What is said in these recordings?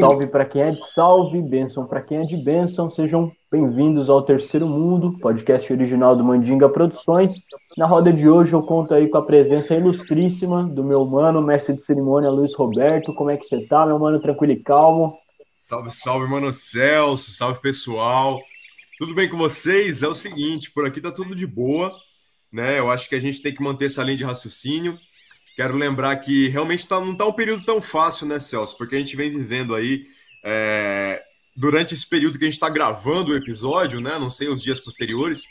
Salve para quem é de salve, bênção para quem é de bênção. Sejam bem-vindos ao Terceiro Mundo, podcast original do Mandinga Produções. Na roda de hoje eu conto aí com a presença ilustríssima do meu mano, mestre de cerimônia Luiz Roberto. Como é que você tá, meu mano? Tranquilo e calmo? Salve, salve, mano Celso. Salve, pessoal. Tudo bem com vocês? É o seguinte, por aqui tá tudo de boa, né? Eu acho que a gente tem que manter essa linha de raciocínio Quero lembrar que realmente tá, não está um período tão fácil, né, Celso? Porque a gente vem vivendo aí, é, durante esse período que a gente está gravando o episódio, né? Não sei os dias posteriores,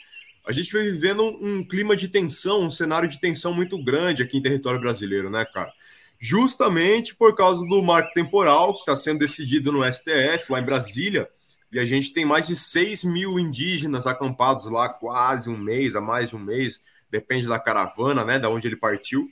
a gente vem vivendo um, um clima de tensão, um cenário de tensão muito grande aqui em território brasileiro, né, cara? Justamente por causa do marco temporal que está sendo decidido no STF, lá em Brasília, e a gente tem mais de 6 mil indígenas acampados lá quase um mês, a mais de um mês, depende da caravana, né, da onde ele partiu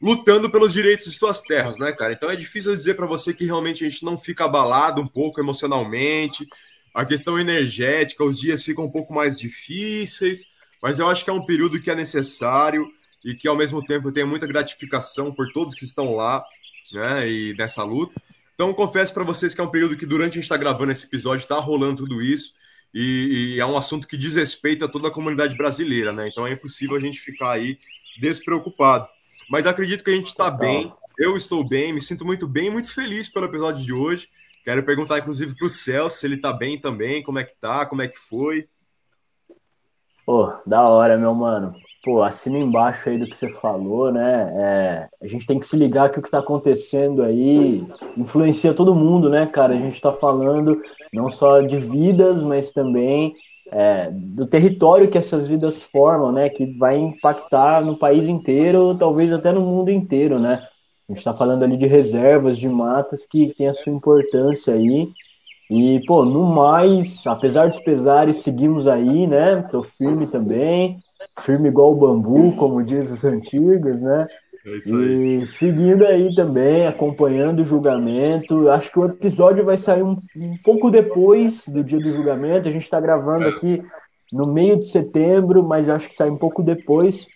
lutando pelos direitos de suas terras, né, cara? Então é difícil dizer para você que realmente a gente não fica abalado um pouco emocionalmente. A questão energética, os dias ficam um pouco mais difíceis, mas eu acho que é um período que é necessário e que ao mesmo tempo tem muita gratificação por todos que estão lá, né, e nessa luta. Então confesso para vocês que é um período que durante a gente está gravando esse episódio está rolando tudo isso e, e é um assunto que diz respeito a toda a comunidade brasileira, né? Então é impossível a gente ficar aí despreocupado. Mas acredito que a gente está bem. Eu estou bem, me sinto muito bem, muito feliz pelo episódio de hoje. Quero perguntar, inclusive, para o Celso se ele está bem também, como é que tá, como é que foi. Pô, da hora, meu mano. Pô, assina embaixo aí do que você falou, né? É, a gente tem que se ligar que o que está acontecendo aí influencia todo mundo, né, cara? A gente está falando não só de vidas, mas também é, do território que essas vidas formam, né, que vai impactar no país inteiro, talvez até no mundo inteiro, né? A gente está falando ali de reservas, de matas que tem a sua importância aí. E, pô, no mais, apesar dos pesares, seguimos aí, né? Tô firme também, firme igual o bambu, como diz os antigos, né? É isso aí. E seguindo aí também, acompanhando o julgamento. Acho que o episódio vai sair um, um pouco depois do dia do julgamento. A gente está gravando é. aqui no meio de setembro, mas acho que sai um pouco depois.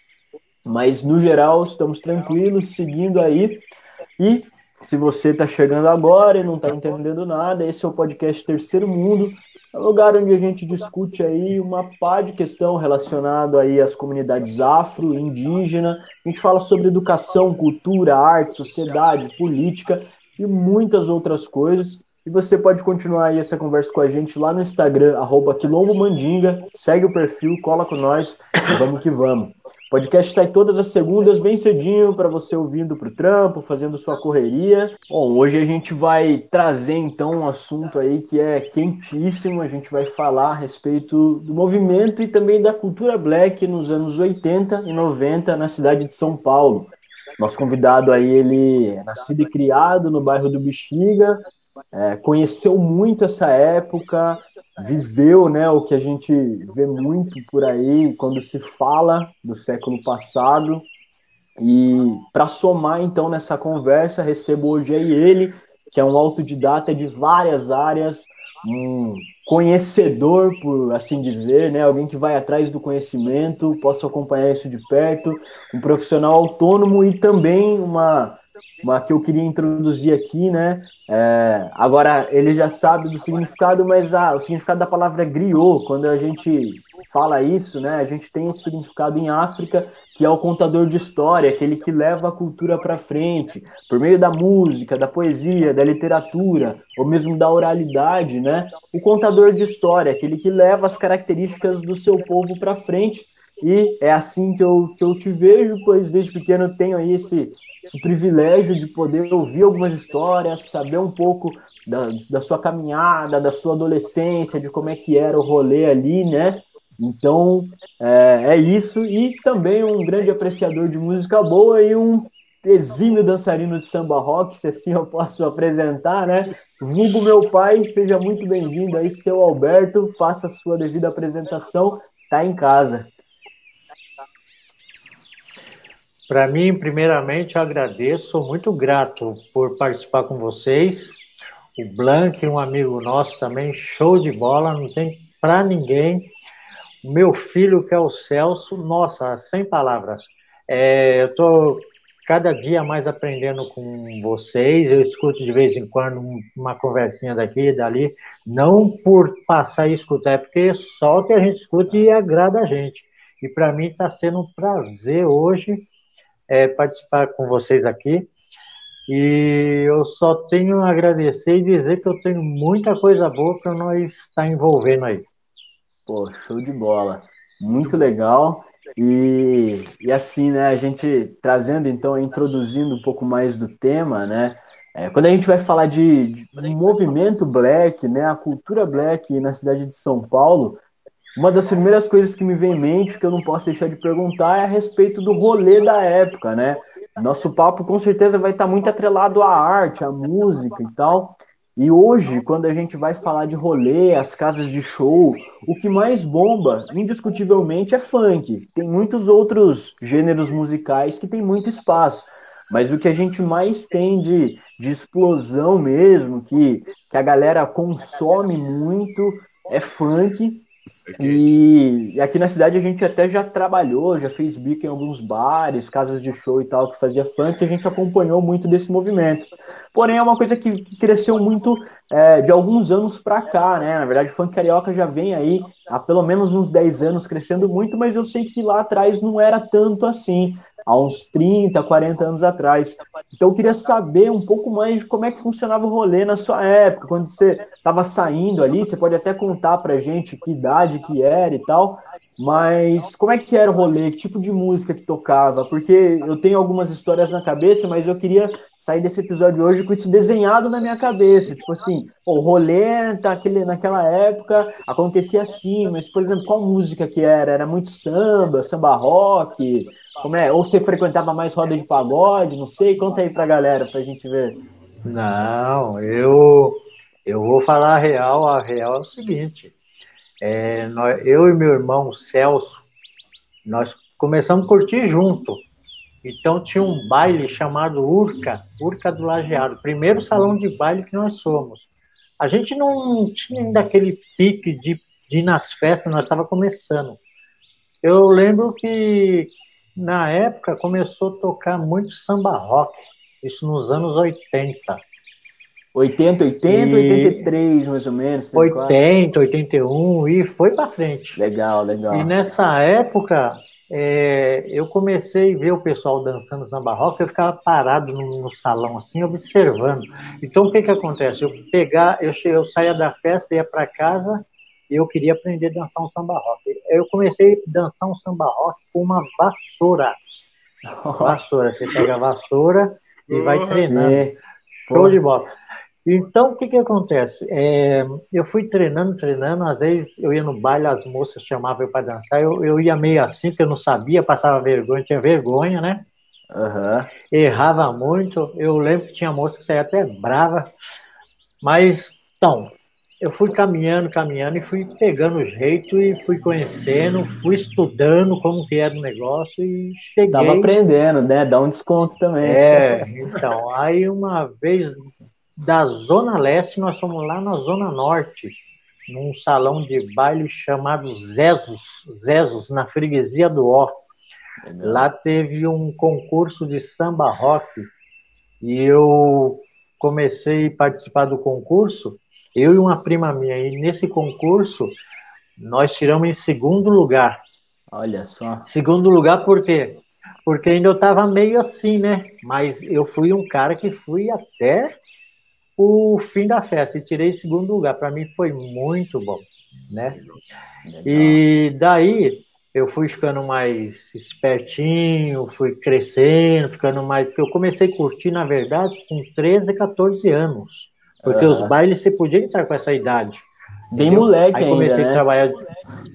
Mas no geral, estamos tranquilos, seguindo aí. E se você está chegando agora e não está entendendo nada, esse é o podcast Terceiro Mundo, é lugar onde a gente discute aí uma pá de questão relacionada aí às comunidades afro, indígena. A gente fala sobre educação, cultura, arte, sociedade, política e muitas outras coisas. E você pode continuar aí essa conversa com a gente lá no Instagram, arroba Mandinga. Segue o perfil, cola com nós vamos que vamos. Podcast sai todas as segundas, bem cedinho, para você ouvindo para o trampo, fazendo sua correria. Bom, hoje a gente vai trazer então um assunto aí que é quentíssimo. A gente vai falar a respeito do movimento e também da cultura black nos anos 80 e 90 na cidade de São Paulo. Nosso convidado aí, ele é nascido e criado no bairro do Bexiga, é, conheceu muito essa época, viveu né, o que a gente vê muito por aí quando se fala do século passado. E para somar então nessa conversa, recebo hoje aí ele, que é um autodidata de várias áreas, um conhecedor, por assim dizer, né? Alguém que vai atrás do conhecimento, posso acompanhar isso de perto, um profissional autônomo e também uma uma que eu queria introduzir aqui, né? É, agora ele já sabe do significado, mas o significado da palavra griot, quando a gente fala isso, né? A gente tem esse significado em África, que é o contador de história, aquele que leva a cultura para frente, por meio da música, da poesia, da literatura, ou mesmo da oralidade, né? O contador de história, aquele que leva as características do seu povo para frente. E é assim que eu, que eu te vejo, pois desde pequeno tenho aí esse esse privilégio de poder ouvir algumas histórias, saber um pouco da, da sua caminhada, da sua adolescência, de como é que era o rolê ali, né? Então, é, é, isso. E também um grande apreciador de música boa e um exímio dançarino de samba rock, se assim eu posso apresentar, né? Vulgo meu pai, seja muito bem-vindo aí, seu Alberto, faça a sua devida apresentação, tá em casa. Para mim, primeiramente, eu agradeço, sou muito grato por participar com vocês. O Blank, um amigo nosso também, show de bola, não tem para ninguém. meu filho, que é o Celso, nossa, sem palavras. É, eu estou cada dia mais aprendendo com vocês. Eu escuto de vez em quando uma conversinha daqui e dali, não por passar e escutar, é porque só o que a gente escuta e agrada a gente. E para mim está sendo um prazer hoje é, participar com vocês aqui. E eu só tenho a agradecer e dizer que eu tenho muita coisa boa para nós estar envolvendo aí. Pô, show de bola. Muito legal. E, e assim, né, a gente trazendo então, introduzindo um pouco mais do tema, né? É, quando a gente vai falar de, de movimento black, né, a cultura black na cidade de São Paulo, uma das primeiras coisas que me vem em mente, que eu não posso deixar de perguntar, é a respeito do rolê da época, né? Nosso papo com certeza vai estar muito atrelado à arte, à música e tal. E hoje, quando a gente vai falar de rolê, as casas de show, o que mais bomba, indiscutivelmente, é funk. Tem muitos outros gêneros musicais que tem muito espaço. Mas o que a gente mais tem de, de explosão mesmo, que, que a galera consome muito, é funk. E, aqui na cidade a gente até já trabalhou, já fez bico em alguns bares, casas de show e tal, que fazia funk, e a gente acompanhou muito desse movimento. Porém, é uma coisa que, que cresceu muito é, de alguns anos para cá, né? Na verdade, funk carioca já vem aí há pelo menos uns 10 anos crescendo muito, mas eu sei que lá atrás não era tanto assim há uns 30, 40 anos atrás. Então eu queria saber um pouco mais de como é que funcionava o rolê na sua época, quando você estava saindo ali, você pode até contar pra gente que idade que era e tal, mas como é que era o rolê, que tipo de música que tocava? Porque eu tenho algumas histórias na cabeça, mas eu queria sair desse episódio hoje com isso desenhado na minha cabeça, tipo assim, o rolê naquele, naquela época acontecia assim, mas por exemplo, qual música que era? Era muito samba, samba rock, como é? Ou você frequentava mais roda de pagode? Não sei. Conta aí pra galera pra gente ver. Não, eu eu vou falar a real. A real é o seguinte: é, nós, eu e meu irmão Celso, nós começamos a curtir junto. Então tinha um baile chamado Urca, Urca do Lajeado, primeiro salão de baile que nós somos. A gente não tinha ainda aquele pique de, de ir nas festas, nós estava começando. Eu lembro que na época começou a tocar muito samba rock, isso nos anos 80. 80, 80, e... 83, mais ou menos. 80, 81 e foi para frente. Legal, legal. E nessa época é, eu comecei a ver o pessoal dançando samba rock, eu ficava parado no, no salão assim, observando. Então o que que acontece? Eu pegar, eu, eu saía da festa, ia para casa eu queria aprender a dançar um samba rock. Eu comecei a dançar um samba rock com uma vassoura. Vassoura, você pega a vassoura e vai treinando. É. Show de bola. Então, o que que acontece? É, eu fui treinando, treinando, às vezes eu ia no baile, as moças chamavam eu para dançar, eu, eu ia meio assim, porque eu não sabia, passava vergonha, tinha vergonha, né? Uhum. Errava muito, eu lembro que tinha moça que saía até brava, mas, então, eu fui caminhando, caminhando e fui pegando o jeito e fui conhecendo, fui estudando como que era o negócio e cheguei. Tava aprendendo, né? Dá um desconto também. É, então, aí uma vez da Zona Leste, nós fomos lá na Zona Norte, num salão de baile chamado Zezus, Zezus na freguesia do Ó. Lá teve um concurso de samba rock e eu comecei a participar do concurso eu e uma prima minha, e nesse concurso nós tiramos em segundo lugar. Olha só. Segundo lugar por quê? Porque ainda eu estava meio assim, né? Mas eu fui um cara que fui até o fim da festa e tirei segundo lugar. Para mim foi muito bom, né? Legal. E daí eu fui ficando mais espertinho, fui crescendo, ficando mais. Porque eu comecei a curtir, na verdade, com 13, 14 anos. Porque uhum. os bailes você podia entrar com essa idade. Bem entendeu? moleque Aí comecei ainda, a né? trabalhar.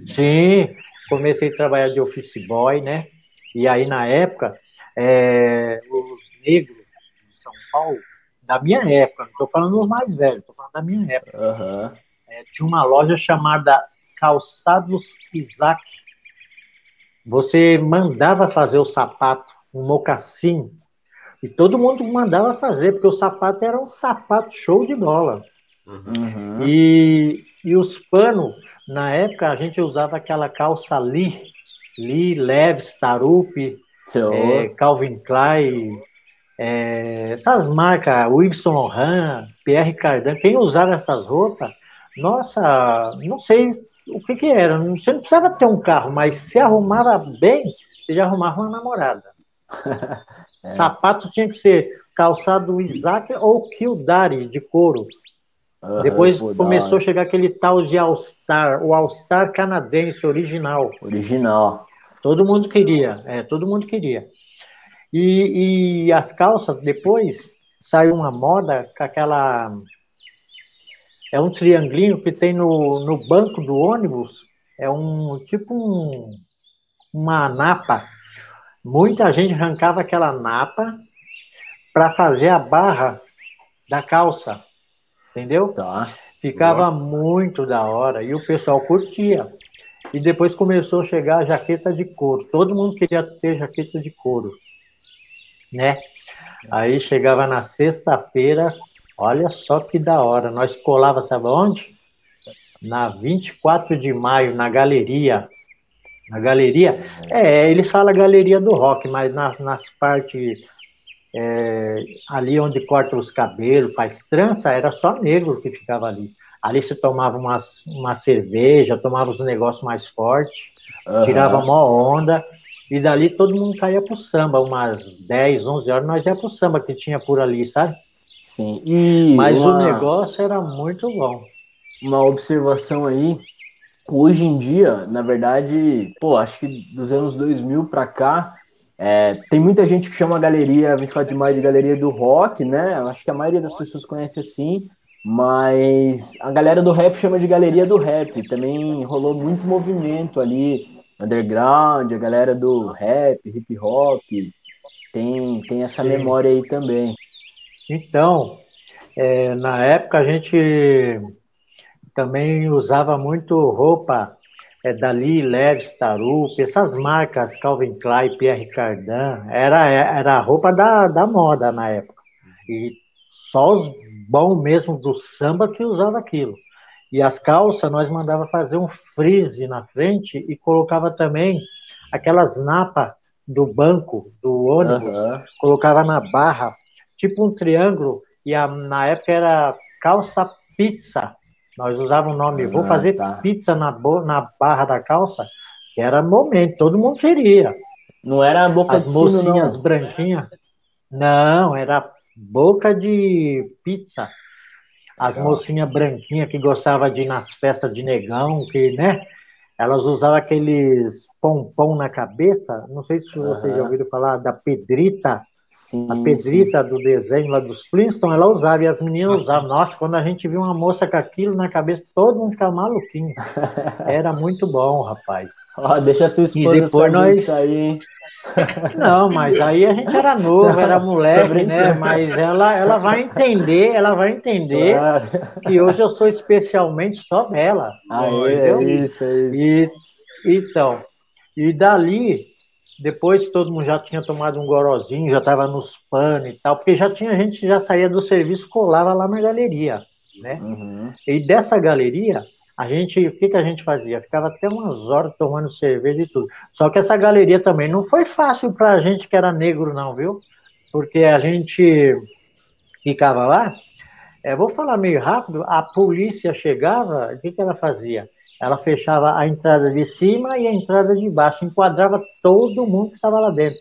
Sim, comecei a trabalhar de office boy, né? E aí, na época, é, os negros de São Paulo, da minha época, não estou falando dos mais velhos, estou falando da minha época. Uhum. É, tinha uma loja chamada Calçados Isaac. Você mandava fazer o sapato, um mocassim, e todo mundo mandava fazer, porque o sapato era um sapato show de bola. Uhum. E, e os panos, na época a gente usava aquela calça Lee, Lee, Leves, Tarup, é, Calvin Klein, é, essas marcas, Wilson Lohan, Pierre Cardin, quem usava essas roupas, nossa, não sei o que que era, você não precisava ter um carro, mas se arrumava bem, você já arrumava uma namorada. é. Sapato tinha que ser calçado Isaac ou Kildare de couro. Uhum, Depois começou a chegar aquele tal de All-Star, o All-Star canadense original. Original. Todo mundo queria, é, todo mundo queria. E, e as calças, depois, saiu uma moda com aquela. É um triangulinho que tem no, no banco do ônibus, é um tipo um, uma napa. Muita gente arrancava aquela napa para fazer a barra da calça, entendeu? Tá. Ficava Boa. muito da hora e o pessoal curtia. E depois começou a chegar a jaqueta de couro. Todo mundo queria ter jaqueta de couro, né? Aí chegava na sexta-feira, olha só que da hora. Nós colava, sabe onde? Na 24 de maio, na galeria. Na galeria? É, eles falam galeria do rock, mas nas, nas partes é, ali onde corta os cabelos, faz trança, era só negro que ficava ali. Ali se tomava uma, uma cerveja, tomava os negócios mais fortes, uhum. tirava uma onda, e dali todo mundo caía pro samba, umas 10, 11 horas nós ia pro samba que tinha por ali, sabe? Sim. E Mas uma... o negócio era muito bom. Uma observação aí, hoje em dia, na verdade, pô, acho que dos anos 2000 para cá, é, tem muita gente que chama a galeria 24 de maio de galeria do rock, né? Acho que a maioria das pessoas conhece assim, mas a galera do rap chama de galeria do rap. Também rolou muito movimento ali, underground, a galera do rap, hip hop, tem, tem essa Sim. memória aí também. Então, é, na época a gente também usava muito roupa é, Dali, Leves, Tarup, essas marcas, Calvin Klein, Pierre Cardin, era, era a roupa da, da moda na época. E só os bons mesmo do samba que usava aquilo. E as calças, nós mandava fazer um frise na frente e colocava também aquelas napas do banco, do ônibus, uhum. colocava na barra, tipo um triângulo, e a, na época era calça pizza, nós usávamos o nome, vou ah, fazer tá. pizza na, na barra da calça, que era momento, todo mundo queria. Não era a boca As de mocinhas sino, não. branquinhas. Não, era boca de pizza. As Legal. mocinhas branquinhas que gostavam de ir nas festas de negão, que, né? Elas usavam aqueles pompom na cabeça. Não sei se vocês uhum. já ouviram falar da pedrita. Sim, a Pedrita sim. do desenho lá dos Flintstones, ela usava, e as meninas usavam. Nossa, quando a gente viu uma moça com aquilo na cabeça, todo mundo ficava maluquinho. Era muito bom, rapaz. Ó, deixa a sua esposa e depois nós... aí, Não, mas aí a gente era novo, era moleque, né? Mas ela, ela vai entender, ela vai entender claro. que hoje eu sou especialmente só dela. Ah, é, é isso, é isso. E, então, e dali depois todo mundo já tinha tomado um gorozinho, já estava nos panos e tal, porque já tinha gente que já saía do serviço, colava lá na galeria, né? Uhum. E dessa galeria, a gente, o que, que a gente fazia? Ficava até umas horas tomando cerveja e tudo. Só que essa galeria também não foi fácil para a gente que era negro, não, viu? Porque a gente ficava lá, é, vou falar meio rápido, a polícia chegava, o que, que ela fazia? Ela fechava a entrada de cima e a entrada de baixo, enquadrava todo mundo que estava lá dentro.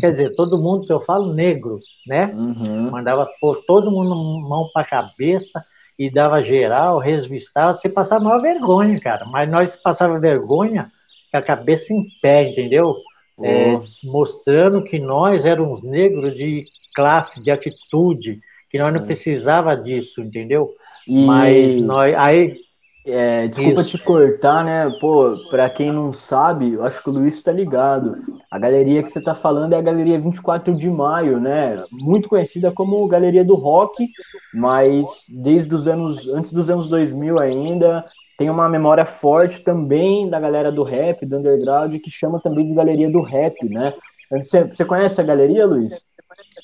Quer dizer, todo mundo que eu falo, negro, né? Uhum. Mandava pôr todo mundo mão para a cabeça e dava geral, resvistava. Você passava maior vergonha, cara. Mas nós passava vergonha com a cabeça em pé, entendeu? Oh. É, mostrando que nós éramos negros de classe, de atitude, que nós não uhum. precisava disso, entendeu? E... Mas nós aí é, desculpa Isso. te cortar, né? Pô, pra quem não sabe, eu acho que o Luiz tá ligado. A galeria que você tá falando é a Galeria 24 de Maio, né? Muito conhecida como Galeria do Rock, mas desde os anos, antes dos anos 2000 ainda, tem uma memória forte também da galera do rap, do underground, que chama também de Galeria do Rap, né? Você, você conhece a galeria, Luiz?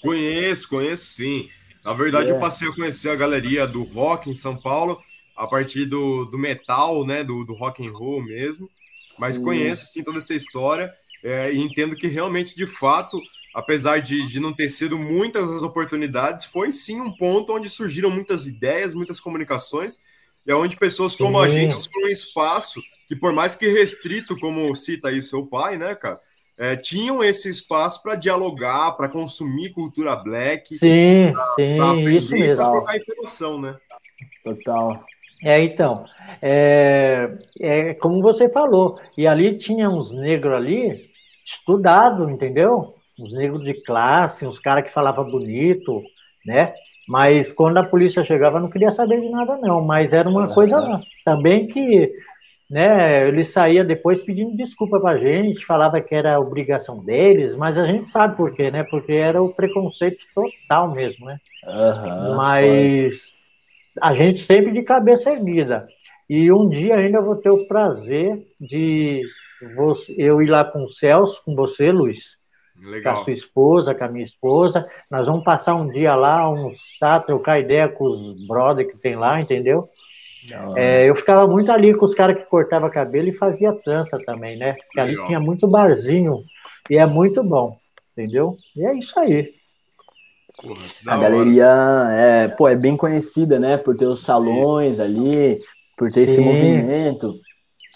Conheço, conheço sim. Na verdade, é. eu passei a conhecer a galeria do rock em São Paulo a partir do, do metal, né, do, do rock and roll mesmo, mas conheço sim toda essa história é, e entendo que realmente, de fato, apesar de, de não ter sido muitas as oportunidades, foi sim um ponto onde surgiram muitas ideias, muitas comunicações, e é onde pessoas como a gente tinham um espaço que, por mais que restrito, como cita aí seu pai, né, cara, é, tinham esse espaço para dialogar, para consumir cultura black, sim, pra, sim, pra aprender, isso mesmo. trocar informação, né? Total. É, então, é, é como você falou, e ali tinha uns negros ali, estudado, entendeu? Uns negros de classe, uns caras que falavam bonito, né? Mas quando a polícia chegava, não queria saber de nada, não. Mas era uma coisa também que né, ele saía depois pedindo desculpa pra gente, falava que era obrigação deles, mas a gente sabe por quê, né? Porque era o preconceito total mesmo, né? Uhum, mas a gente sempre de cabeça erguida. E um dia ainda vou ter o prazer de você, eu ir lá com o Celso, com você, Luiz, Legal. com a sua esposa, com a minha esposa. Nós vamos passar um dia lá, almoçar, trocar ideia com os brother que tem lá, entendeu? É, eu ficava muito ali com os caras que cortava cabelo e fazia trança também, né? Porque ali Legal. tinha muito barzinho e é muito bom, entendeu? E é isso aí. Porra, a galeria é, pô, é bem conhecida, né? Por ter os salões Sim. ali, por ter Sim. esse movimento.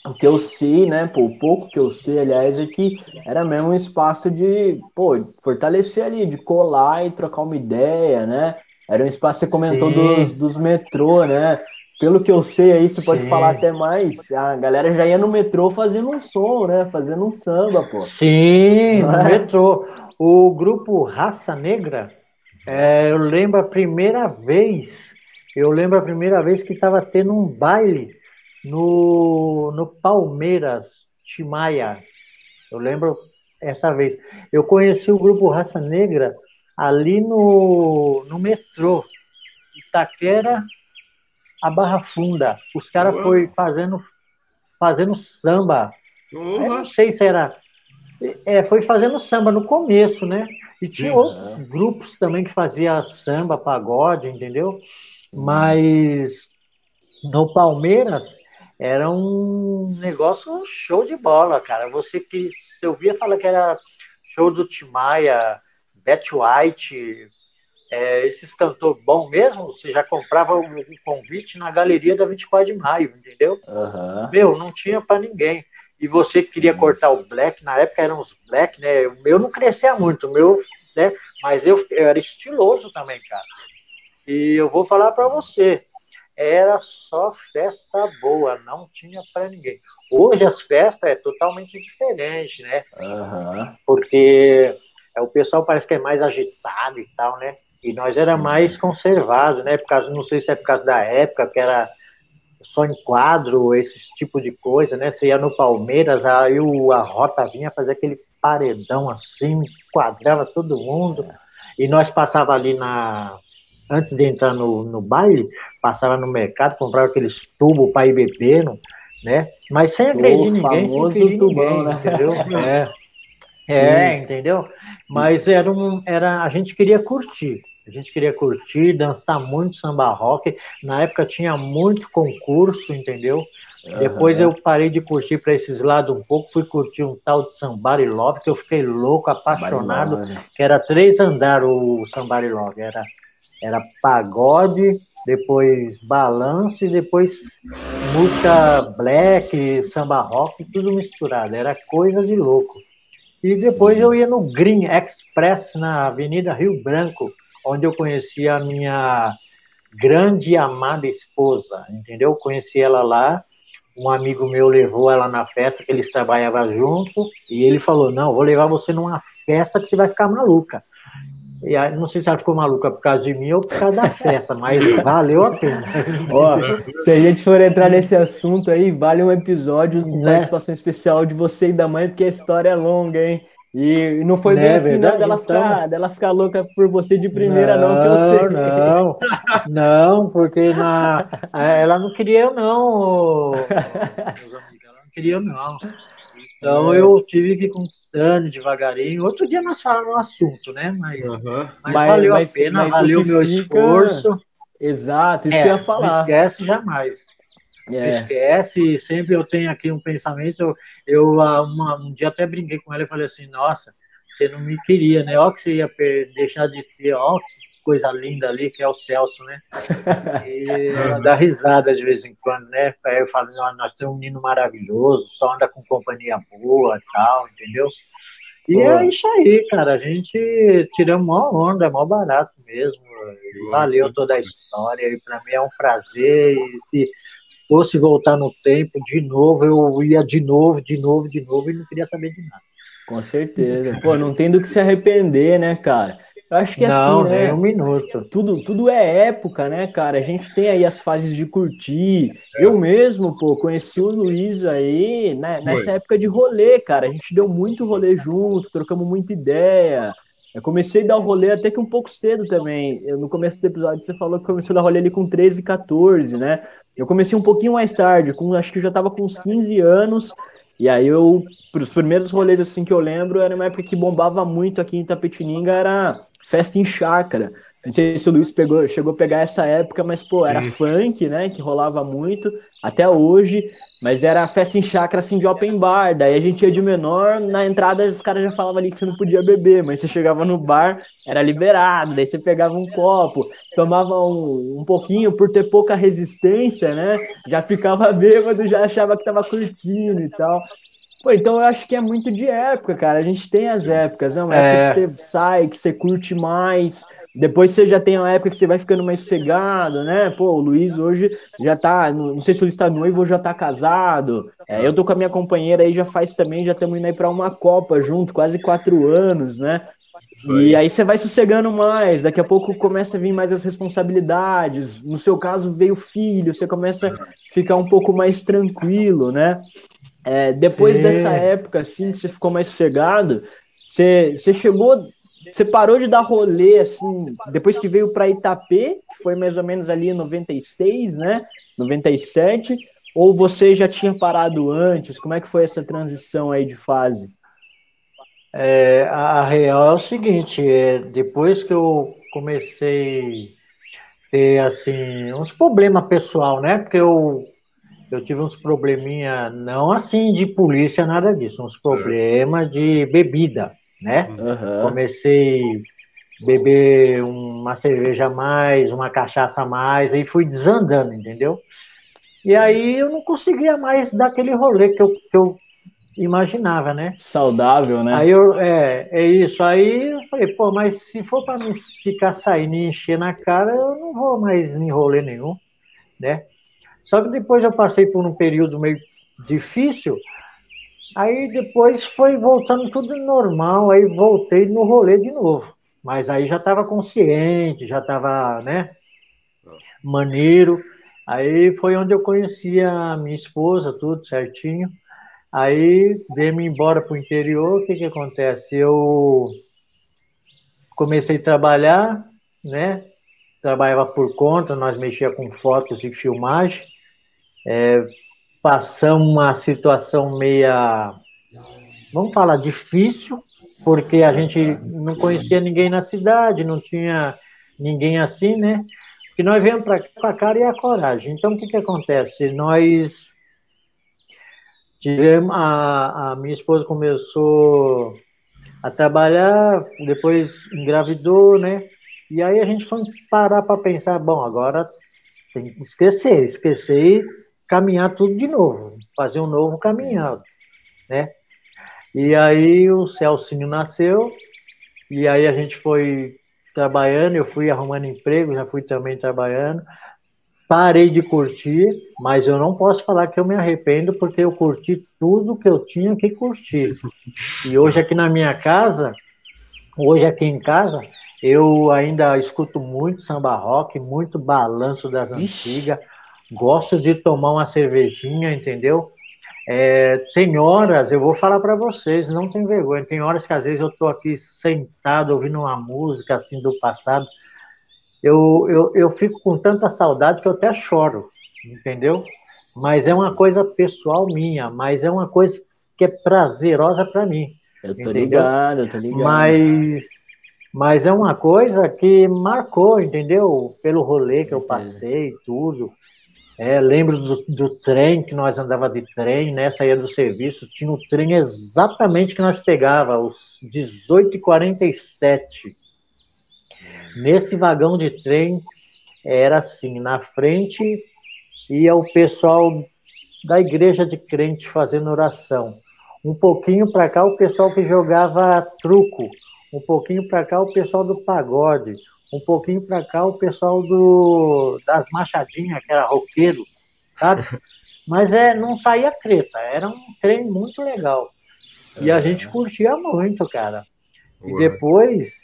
O que eu sei, né? Pô, o pouco que eu sei, aliás, é que era mesmo um espaço de, pô, fortalecer ali, de colar e trocar uma ideia, né? Era um espaço, você comentou dos, dos metrô, né? Pelo que eu sei aí, você pode falar até mais. A galera já ia no metrô fazendo um som, né? Fazendo um samba, pô. Sim, no é? metrô. O grupo Raça Negra é, eu lembro a primeira vez, eu lembro a primeira vez que estava tendo um baile no, no Palmeiras, Timaya. Eu lembro essa vez. Eu conheci o grupo Raça Negra ali no, no metrô, Itaquera a Barra Funda. Os caras foi fazendo, fazendo samba. Eu não sei se era. É, foi fazendo samba no começo, né? E tinha Sim, outros é. grupos também que fazia samba, pagode, entendeu? Mas no Palmeiras era um negócio show de bola, cara. Você que você ouvia falar que era show do Timaya, Beth White, é, esses cantores bom mesmo, você já comprava o, o, convite na galeria da 24 de maio, entendeu? Uhum. Meu, não tinha para ninguém e você queria cortar o black, na época eram os black, né? O meu não crescia muito, o meu, né? Mas eu, eu era estiloso também, cara. E eu vou falar para você, era só festa boa, não tinha para ninguém. Hoje as festas é totalmente diferente, né? Uhum. Porque é, o pessoal parece que é mais agitado e tal, né? E nós era mais conservado, né? Por causa, não sei se é por causa da época que era só em quadro, esse tipo de coisa, né? Você ia no Palmeiras, aí o, a Rota vinha fazer aquele paredão assim, quadrava todo mundo. E nós passava ali na. Antes de entrar no, no baile, passava no mercado, comprava aqueles tubos para ir bebendo, né? Mas sem agredir ninguém, sem agredir tubão, ninguém, né? entendeu? É, é entendeu? Mas era um, era, a gente queria curtir. A gente queria curtir, dançar muito samba rock. Na época tinha muito concurso, entendeu? Uhum. Depois eu parei de curtir para esses lados um pouco, fui curtir um tal de Somebody Love, que eu fiquei louco, apaixonado, que era três andares o Somebody Love. Era, era pagode, depois balanço e depois música black, samba rock, tudo misturado. Era coisa de louco. E depois Sim. eu ia no Green Express, na Avenida Rio Branco, onde eu conheci a minha grande e amada esposa, entendeu? Conheci ela lá, um amigo meu levou ela na festa, que eles trabalhavam junto, e ele falou, não, vou levar você numa festa que você vai ficar maluca. E aí, não sei se ela ficou maluca por causa de mim ou por causa da festa, mas valeu a pena. Ó, se a gente for entrar nesse assunto aí, vale um episódio de né? participação especial de você e da mãe, porque a história é longa, hein? E não foi bem né, assim, verdade, não, dela, então... ficar, dela ficar louca por você de primeira, não, não que eu sei. Não, não, porque na, ela não queria eu, não, meus amigos, ela não queria eu, não. Então é. eu tive que ir conquistando devagarinho. Outro dia nós falamos o assunto, né? Mas, uhum. mas, mas, valeu mas, a pena, valeu o meu fica... esforço. Exato, isso é, que eu ia falar. Não esquece jamais. É. Esquece, sempre eu tenho aqui um pensamento. Eu, eu ah, uma, um dia até brinquei com ela e falei assim: Nossa, você não me queria, né? Ó, que você ia deixar de ter, ó, que coisa linda ali, que é o Celso, né? E ela dá risada de vez em quando, né? Aí eu falo: Nós temos um menino maravilhoso, só anda com companhia boa e tal, entendeu? E Pô. é isso aí, cara. A gente tiramos uma onda, é mó barato mesmo. Valeu toda a história. E para mim é um prazer. E se fosse voltar no tempo de novo, eu ia de novo, de novo, de novo e não queria saber de nada. Com certeza. Pô, não tem do que se arrepender, né, cara? Eu acho que é não, assim, né? um minuto. Tudo, tudo é época, né, cara? A gente tem aí as fases de curtir. É. Eu mesmo, pô, conheci o Luiz aí né, nessa época de rolê, cara. A gente deu muito rolê junto, trocamos muita ideia. Eu comecei a dar o rolê até que um pouco cedo também. Eu, no começo do episódio você falou que começou a dar rolê ali com 13, 14, né? Eu comecei um pouquinho mais tarde, com, acho que já tava com uns 15 anos. E aí eu, os primeiros rolês assim que eu lembro, era uma época que bombava muito aqui em Tapetininga, era festa em chácara. Não sei se o Luiz pegou, chegou a pegar essa época, mas, pô, era Sim. funk, né? Que rolava muito, até hoje, mas era festa em chácara, assim, de open bar. Daí a gente ia de menor, na entrada os caras já falavam ali que você não podia beber, mas você chegava no bar, era liberado, daí você pegava um copo, tomava um, um pouquinho por ter pouca resistência, né? Já ficava bêbado, já achava que tava curtindo e tal. Pô, então eu acho que é muito de época, cara. A gente tem as épocas, né? Uma é. época que você sai, que você curte mais, depois você já tem uma época que você vai ficando mais sossegado, né? Pô, o Luiz hoje já tá. Não sei se o Luiz tá noivo ou já tá casado. É, eu tô com a minha companheira aí já faz também, já estamos indo aí pra uma Copa junto, quase quatro anos, né? Aí. E aí você vai sossegando mais, daqui a pouco começa a vir mais as responsabilidades. No seu caso, veio filho, você começa a ficar um pouco mais tranquilo, né? É, depois Sim. dessa época, assim, que você ficou mais sossegado, você, você chegou você parou de dar rolê, assim, depois que veio para Itapê, que foi mais ou menos ali em 96, né? 97, ou você já tinha parado antes? Como é que foi essa transição aí de fase? É, a real é o seguinte, é, depois que eu comecei a ter, assim, uns problemas pessoal, né? Porque eu, eu tive uns probleminha, não assim de polícia, nada disso, uns problemas de bebida né? Uhum. Comecei a beber uma cerveja a mais, uma cachaça a mais, e fui desandando, entendeu? E aí eu não conseguia mais dar aquele rolê que eu, que eu imaginava, né? Saudável, né? Aí eu, é, é isso. Aí eu falei, pô, mas se for para me ficar saindo e encher na cara, eu não vou mais em rolê nenhum, né? Só que depois eu passei por um período meio difícil, Aí depois foi voltando tudo normal, aí voltei no rolê de novo. Mas aí já estava consciente, já estava, né, maneiro. Aí foi onde eu conheci a minha esposa, tudo certinho. Aí veio-me embora para o interior, o que que acontece? Eu comecei a trabalhar, né, trabalhava por conta, nós mexia com fotos e filmagem. É, passamos uma situação meia, vamos falar, difícil, porque a gente não conhecia ninguém na cidade, não tinha ninguém assim, né? Que nós viemos para com a cara e a coragem. Então, o que, que acontece? Nós tivemos, a, a minha esposa começou a trabalhar, depois engravidou, né? E aí a gente foi parar para pensar, bom, agora tem que esquecer, esquecer caminhar tudo de novo, fazer um novo caminhado, né? E aí o Celcinho nasceu, e aí a gente foi trabalhando, eu fui arrumando emprego, já fui também trabalhando, parei de curtir, mas eu não posso falar que eu me arrependo, porque eu curti tudo que eu tinha que curtir. E hoje aqui na minha casa, hoje aqui em casa, eu ainda escuto muito samba rock, muito balanço das antigas, gosto de tomar uma cervejinha, entendeu? É, tem horas, eu vou falar para vocês, não tem vergonha, tem horas que às vezes eu estou aqui sentado ouvindo uma música assim do passado, eu, eu, eu fico com tanta saudade que eu até choro, entendeu? Mas é uma coisa pessoal minha, mas é uma coisa que é prazerosa para mim. Eu tô entendeu? ligado, eu tô ligado. Mas, mas é uma coisa que marcou, entendeu? Pelo rolê que eu passei, tudo. É, lembro do, do, trem que nós andava de trem, né? Saía do serviço, tinha o trem exatamente que nós pegava, os 18h47. Nesse vagão de trem era assim, na frente ia o pessoal da igreja de crente fazendo oração. Um pouquinho para cá o pessoal que jogava truco, um pouquinho para cá o pessoal do pagode, um pouquinho para cá o pessoal do, das machadinhas, que era roqueiro, sabe? Mas é, não saía treta, era um trem muito legal. E a gente curtia muito, cara. E depois,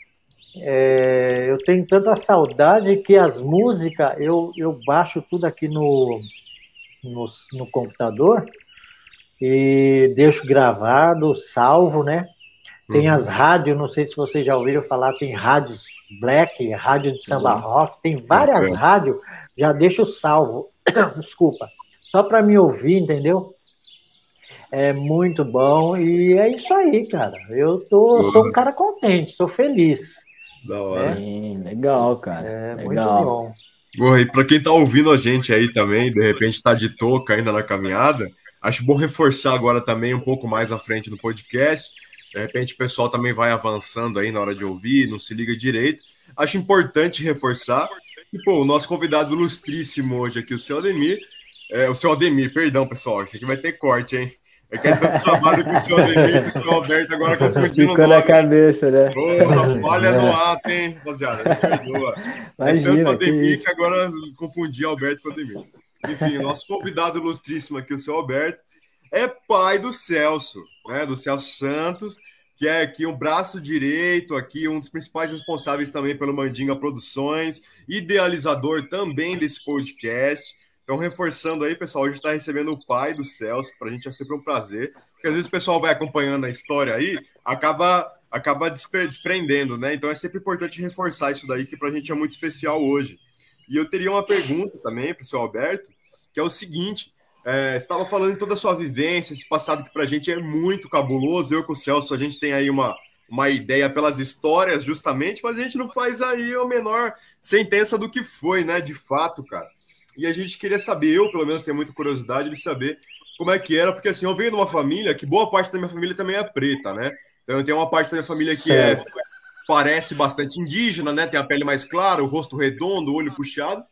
é, eu tenho tanta saudade que as músicas, eu, eu baixo tudo aqui no, no, no computador e deixo gravado, salvo, né? Tem uhum. as rádios, não sei se vocês já ouviram falar, tem rádios black, rádio de samba uhum. rock, tem várias uhum. rádios, já deixo salvo, desculpa, só para me ouvir, entendeu? É muito bom e é isso aí, cara. Eu tô, sou um cara contente, sou feliz. Da hora. É, legal, cara. É legal. muito bom. Bom, e para quem está ouvindo a gente aí também, de repente está de touca ainda na caminhada, acho bom reforçar agora também um pouco mais à frente no podcast de repente o pessoal também vai avançando aí na hora de ouvir, não se liga direito. Acho importante reforçar. E, pô, o nosso convidado ilustríssimo hoje aqui, o seu Ademir. É, o seu Ademir, perdão, pessoal, isso aqui vai ter corte, hein? É que é tanto trabalho com o seu Ademir com o seu Alberto, agora confundindo Ficou na cabeça, né? Porra, falha no ato, hein, rapaziada? Perdoa. Imagina, é tanto Ademir que, que agora confundi Alberto com Ademir. Enfim, nosso convidado ilustríssimo aqui, o seu Alberto é pai do Celso, né? Do Celso Santos, que é aqui um braço direito, aqui um dos principais responsáveis também pelo Mandinga Produções, idealizador também desse podcast. Então, reforçando aí, pessoal, a gente está recebendo o pai do Celso, para a gente é sempre um prazer, porque às vezes o pessoal vai acompanhando a história aí, acaba acaba desprendendo, né? Então é sempre importante reforçar isso daí, que para a gente é muito especial hoje. E eu teria uma pergunta também para o seu Alberto, que é o seguinte: é, estava falando de toda a sua vivência, esse passado que para a gente é muito cabuloso. Eu com o Celso, a gente tem aí uma, uma ideia pelas histórias, justamente, mas a gente não faz aí a menor sentença do que foi, né? De fato, cara. E a gente queria saber, eu pelo menos tenho muita curiosidade de saber como é que era, porque assim, eu venho de uma família que boa parte da minha família também é preta, né? Então eu tenho uma parte da minha família que é parece bastante indígena, né? Tem a pele mais clara, o rosto redondo, o olho puxado.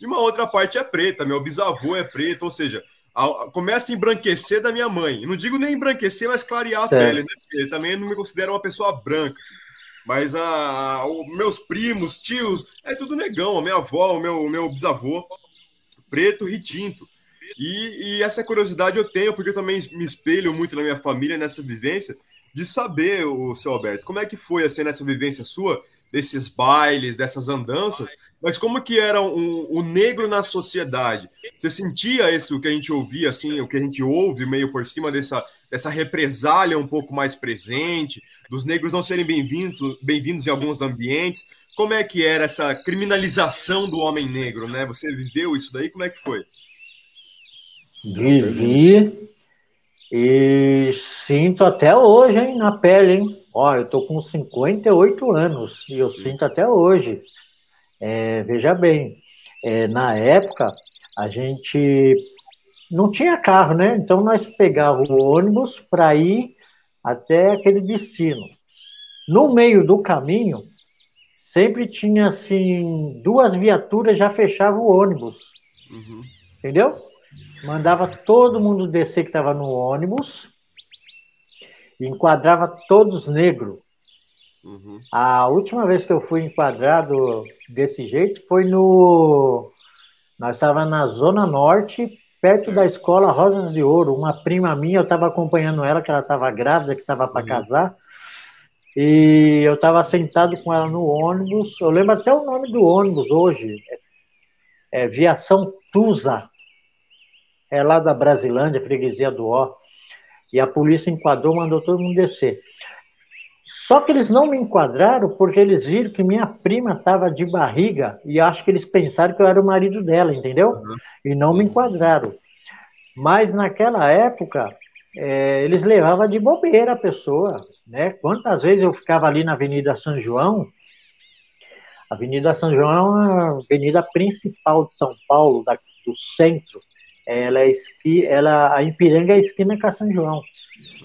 E uma outra parte é preta, meu bisavô é preto, ou seja, a, começa a embranquecer da minha mãe. Não digo nem embranquecer, mas clarear a certo. pele, né? Ele também não me considera uma pessoa branca. Mas a, a, meus primos, tios, é tudo negão. A minha avó, o meu, meu bisavô, preto e tinto. E, e, essa curiosidade eu tenho, porque eu também me espelho muito na minha família, nessa vivência, de saber, o seu Alberto, como é que foi assim nessa vivência sua, desses bailes, dessas andanças, mas como que era um, o negro na sociedade? Você sentia isso que a gente ouvia, assim, o que a gente ouve meio por cima dessa, dessa represália um pouco mais presente, dos negros não serem bem-vindos bem-vindos em alguns ambientes? Como é que era essa criminalização do homem negro, né? Você viveu isso daí? Como é que foi? Vivi e sinto até hoje, hein, na pele, hein? Ó, eu tô com 58 anos e eu sinto até hoje. É, veja bem, é, na época a gente não tinha carro, né? Então nós pegávamos o ônibus para ir até aquele destino. No meio do caminho, sempre tinha assim, duas viaturas já fechavam o ônibus. Uhum. Entendeu? Mandava todo mundo descer que estava no ônibus, enquadrava todos negros. Uhum. A última vez que eu fui enquadrado desse jeito foi no. Nós estávamos na Zona Norte, perto certo. da escola Rosas de Ouro. Uma prima minha, eu estava acompanhando ela, que ela estava grávida, que estava para uhum. casar. E eu estava sentado com ela no ônibus. Eu lembro até o nome do ônibus hoje. É, é Viação Tusa. É lá da Brasilândia, freguesia do Ó. E a polícia enquadrou, mandou todo mundo descer. Só que eles não me enquadraram porque eles viram que minha prima estava de barriga e acho que eles pensaram que eu era o marido dela, entendeu? Uhum. E não me enquadraram. Mas naquela época, é, eles levavam de bobeira a pessoa, né? Quantas vezes eu ficava ali na Avenida São João? Avenida São João é a avenida principal de São Paulo, da, do centro. Ela é esqui, ela, a Ipiranga é a esquina com a São João.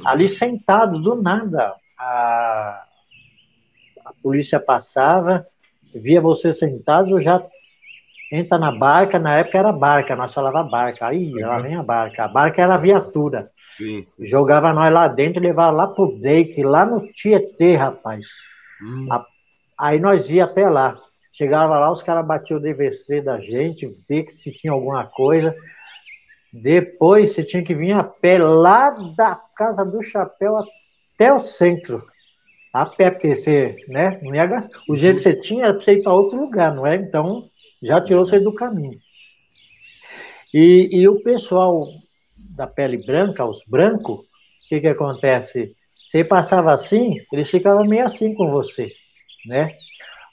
Ali sentados, do nada, a, a polícia passava, via você sentado, já entra na barca, na época era barca, nós falava barca, aí lá vem a barca, a barca era a viatura. Sim, sim. Jogava nós lá dentro levava lá pro Dake, lá no Tietê, rapaz. Hum. A, aí nós ia até lá. Chegava lá, os caras batiam o DVC da gente, ver que se tinha alguma coisa. Depois você tinha que vir a pé lá da Casa do Chapéu até o centro. A pé, porque você, né, não ia gastar. O jeito que você tinha era para você ir para outro lugar, não é? Então, já tirou você do caminho. E, e o pessoal da pele branca, os brancos, o que que acontece? Você passava assim, eles ficavam meio assim com você, né?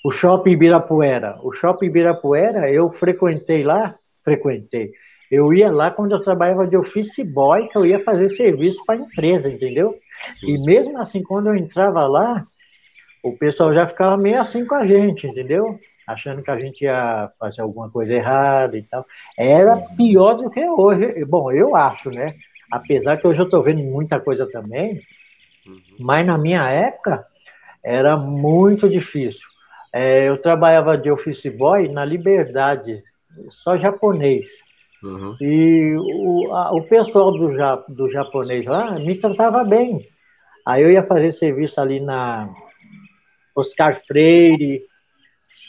O Shopping Ibirapuera. O Shopping Ibirapuera, eu frequentei lá, frequentei. Eu ia lá quando eu trabalhava de office boy, que eu ia fazer serviço para a empresa, entendeu? Sim. E mesmo assim, quando eu entrava lá, o pessoal já ficava meio assim com a gente, entendeu? Achando que a gente ia fazer alguma coisa errada e tal. Era pior do que hoje. Bom, eu acho, né? Apesar que hoje eu estou vendo muita coisa também, uhum. mas na minha época era muito difícil. É, eu trabalhava de office boy na Liberdade, só japonês. Uhum. E o, a, o pessoal do, do japonês lá me tratava bem. Aí eu ia fazer serviço ali na Oscar Freire,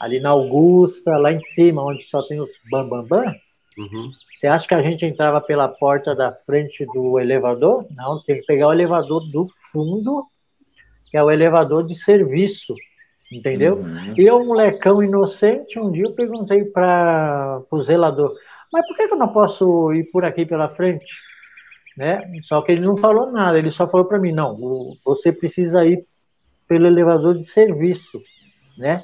ali na Augusta, lá em cima, onde só tem os bambambam. Bam, bam. Uhum. Você acha que a gente entrava pela porta da frente do elevador? Não, tem que pegar o elevador do fundo, que é o elevador de serviço, entendeu? Uhum. E eu, molecão inocente, um dia eu perguntei para o zelador, mas por que, que eu não posso ir por aqui pela frente? Né? Só que ele não falou nada, ele só falou para mim, não, você precisa ir pelo elevador de serviço, né?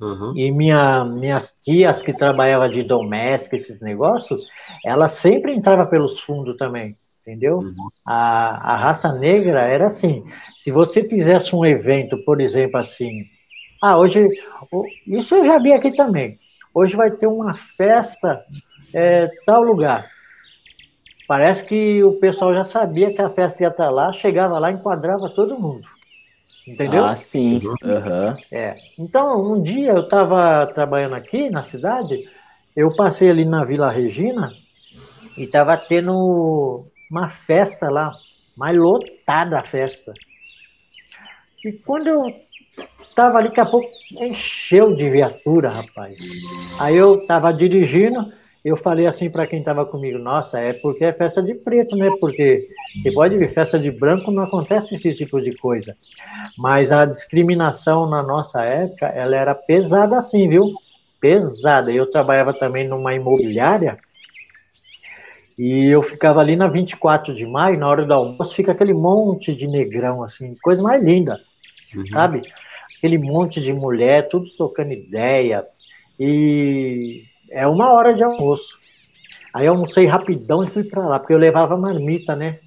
Uhum. E minha, minhas tias que trabalhavam de doméstica, esses negócios, elas sempre entravam pelos fundos também, entendeu? Uhum. A, a raça negra era assim, se você fizesse um evento, por exemplo, assim, ah, hoje, isso eu já vi aqui também, hoje vai ter uma festa é, tal lugar. Parece que o pessoal já sabia que a festa ia estar lá, chegava lá, enquadrava todo mundo. Entendeu? Ah, sim. Uhum. É. Então, um dia eu estava trabalhando aqui na cidade, eu passei ali na Vila Regina e estava tendo uma festa lá, mais lotada a festa. E quando eu estava ali, daqui a pouco encheu de viatura, rapaz. Aí eu estava dirigindo, eu falei assim para quem estava comigo, nossa, é porque é festa de preto, né? Porque pode ver, festa de branco não acontece esse tipo de coisa. Mas a discriminação na nossa época, ela era pesada assim, viu? Pesada. Eu trabalhava também numa imobiliária e eu ficava ali na 24 de maio, na hora do almoço, fica aquele monte de negrão, assim, coisa mais linda, uhum. sabe? Aquele monte de mulher, tudo tocando ideia. E é uma hora de almoço. Aí eu almocei rapidão e fui para lá, porque eu levava marmita, né?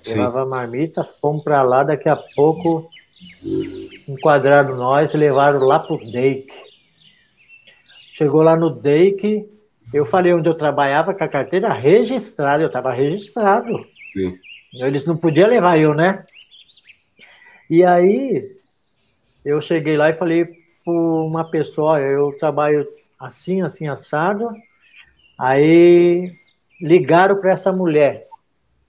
Sim. Levava marmita, fomos para lá, daqui a pouco enquadraram nós e levaram lá pro Dake. Chegou lá no Dake, eu falei onde eu trabalhava com a carteira registrada, eu estava registrado. Sim. Eles não podiam levar eu, né? E aí eu cheguei lá e falei para uma pessoa, eu trabalho assim, assim, assado. Aí ligaram para essa mulher.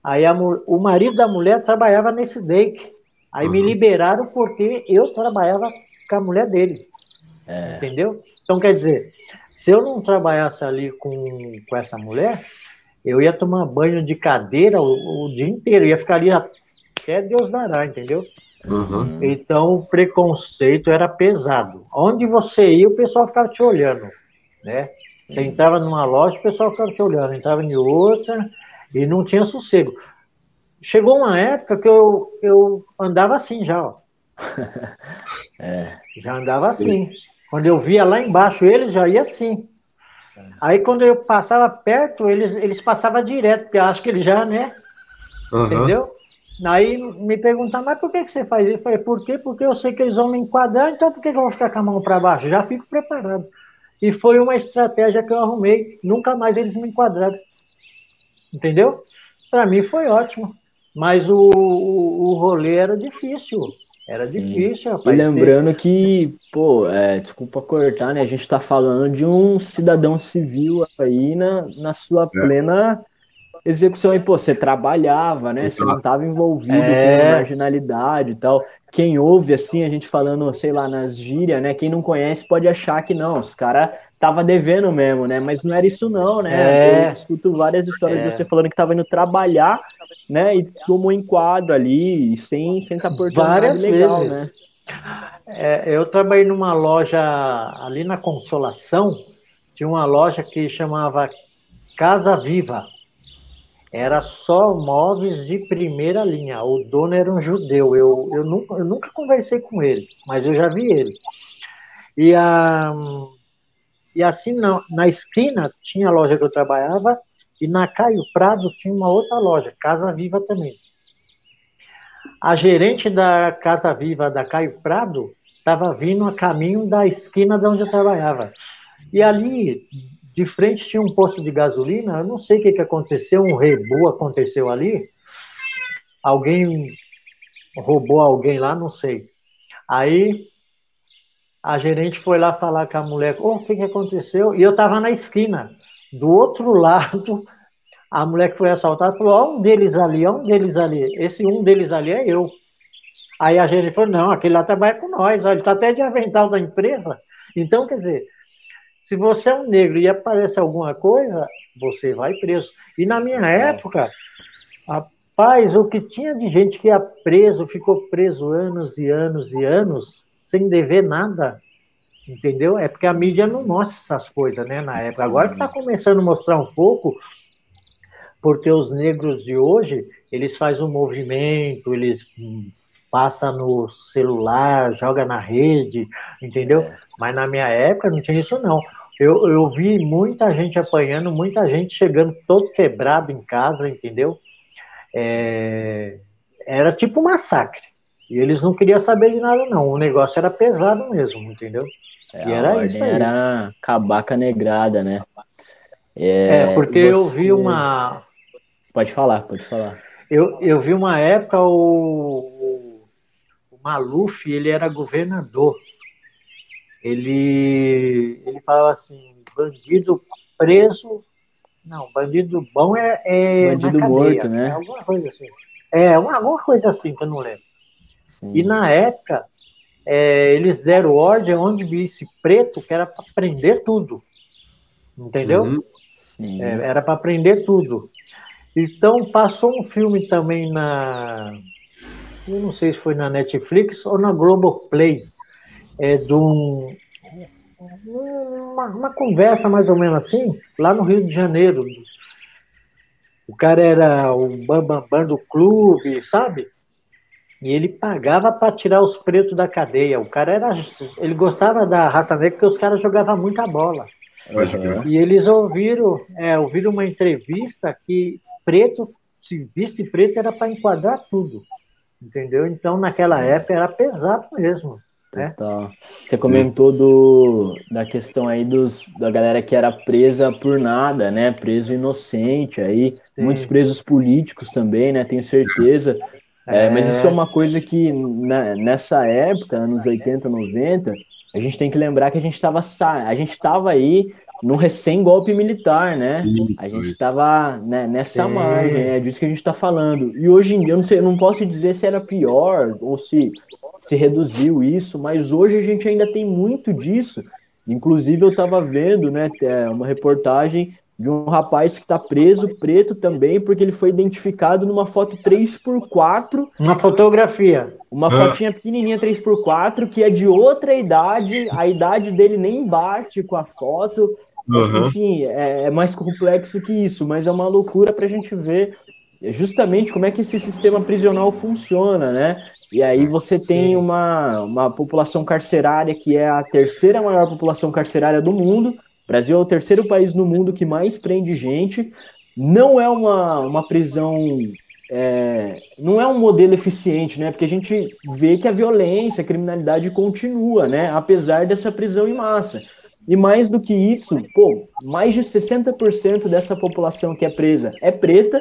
Aí a, o marido da mulher trabalhava nesse dake. Aí uhum. me liberaram porque eu trabalhava com a mulher dele. É. Entendeu? Então, quer dizer, se eu não trabalhasse ali com, com essa mulher, eu ia tomar banho de cadeira o, o dia inteiro, ia ficar ali até Deus dará, entendeu? Uhum. Então, o preconceito era pesado. Onde você ia, o pessoal ficava te olhando né? Você entrava numa loja, o pessoal ficava te olhando, entrava em outra e não tinha sossego. Chegou uma época que eu, eu andava assim já, ó. É. Já andava assim. Quando eu via lá embaixo eles, já ia assim. Aí quando eu passava perto, eles, eles passavam direto, porque eu acho que eles já, né? Uhum. Entendeu? Aí me perguntaram, mas por que, que você faz isso? Eu falei, por quê? Porque eu sei que eles vão me enquadrar, então por que, que eu vou ficar com a mão para baixo? Já fico preparado. E foi uma estratégia que eu arrumei. Nunca mais eles me enquadraram. Entendeu? Para mim foi ótimo. Mas o, o, o rolê era difícil. Era Sim. difícil, rapaz. E lembrando que, pô, é, desculpa cortar, né? A gente está falando de um cidadão civil aí na, na sua é. plena execução. E, pô, você trabalhava, né? Você não estava envolvido é. com marginalidade e tal quem ouve assim, a gente falando, sei lá, nas gírias, né? Quem não conhece pode achar que não, os caras tava devendo mesmo, né? Mas não era isso não, né? É. Eu escuto várias histórias é. de você falando que tava indo trabalhar, né? E tomou enquadro ali, sem sem tá portando várias legal, vezes. né? É, eu trabalhei numa loja ali na Consolação, tinha uma loja que chamava Casa Viva era só móveis de primeira linha. O dono era um judeu. Eu, eu, nunca, eu nunca conversei com ele, mas eu já vi ele. E, a, e assim, na esquina tinha a loja que eu trabalhava, e na Caio Prado tinha uma outra loja, Casa Viva também. A gerente da Casa Viva da Caio Prado estava vindo a caminho da esquina de onde eu trabalhava. E ali, de frente tinha um posto de gasolina, eu não sei o que, que aconteceu, um rebu aconteceu ali. Alguém roubou alguém lá, não sei. Aí a gerente foi lá falar com a mulher, oh, o que, que aconteceu? E eu estava na esquina, do outro lado, a mulher que foi assaltada falou, ó, um deles ali, ó, um deles ali. Esse um deles ali é eu. Aí a gerente falou, não, aquele lá trabalha com nós, ó, ele está até de avental da empresa. Então, quer dizer, se você é um negro e aparece alguma coisa, você vai preso. E na minha é. época, rapaz, o que tinha de gente que ia preso, ficou preso anos e anos e anos, sem dever nada, entendeu? É porque a mídia não mostra essas coisas, né, na época. Agora que está começando a mostrar um pouco, porque os negros de hoje, eles fazem um movimento, eles passa no celular, joga na rede, entendeu? É. Mas na minha época não tinha isso não. Eu, eu vi muita gente apanhando, muita gente chegando todo quebrado em casa, entendeu? É... Era tipo um massacre. E eles não queriam saber de nada, não. O negócio era pesado mesmo, entendeu? É, e era isso aí. Era cabaca negrada, né? É, é porque você... eu vi uma. Pode falar, pode falar. Eu, eu vi uma época o, Maluf, ele era governador. Ele, ele falava assim, bandido preso, não, bandido bom é, é bandido cadeia, morto, né? É alguma coisa assim. É, uma, alguma coisa assim que eu não lembro. Sim. E na época, é, eles deram ordem onde visse preto, que era para prender tudo. Entendeu? Uhum. É, era para prender tudo. Então, passou um filme também na, eu não sei se foi na Netflix ou na Globoplay, é, de um, uma, uma, conversa mais ou menos assim, lá no Rio de Janeiro. O cara era o bambambam bam, bam do clube, sabe? E ele pagava para tirar os pretos da cadeia. O cara era. Ele gostava da raça negra porque os caras jogavam muita bola. Uhum. E eles ouviram, é, ouviram uma entrevista que preto, se viste preto, era para enquadrar tudo. Entendeu? Então, naquela Sim. época era pesado mesmo. Né? Você comentou do, da questão aí dos, da galera que era presa por nada, né? Preso inocente aí, Sim. muitos presos políticos também, né? Tenho certeza. É, é... Mas isso é uma coisa que né, nessa época, anos 80, 90, a gente tem que lembrar que a gente estava a gente estava aí no recém-golpe militar, né? Isso, a gente estava né, nessa Sim. margem, é disso que a gente está falando. E hoje em dia, eu não, sei, eu não posso dizer se era pior ou se se reduziu isso, mas hoje a gente ainda tem muito disso. Inclusive, eu estava vendo né, uma reportagem de um rapaz que está preso, preto também, porque ele foi identificado numa foto 3x4. Uma fotografia. Uma ah. fotinha pequenininha 3x4, que é de outra idade, a idade dele nem bate com a foto. Uhum. Enfim, é, é, mais complexo que isso, mas é uma loucura para a gente ver justamente como é que esse sistema prisional funciona, né? E aí você tem uma, uma população carcerária que é a terceira maior população carcerária do mundo. O Brasil é o terceiro país no mundo que mais prende gente. Não é uma, uma prisão é, não é um modelo eficiente, né? Porque a gente vê que a violência, a criminalidade continua, né? Apesar dessa prisão em massa. E mais do que isso, pô, mais de 60% dessa população que é presa é preta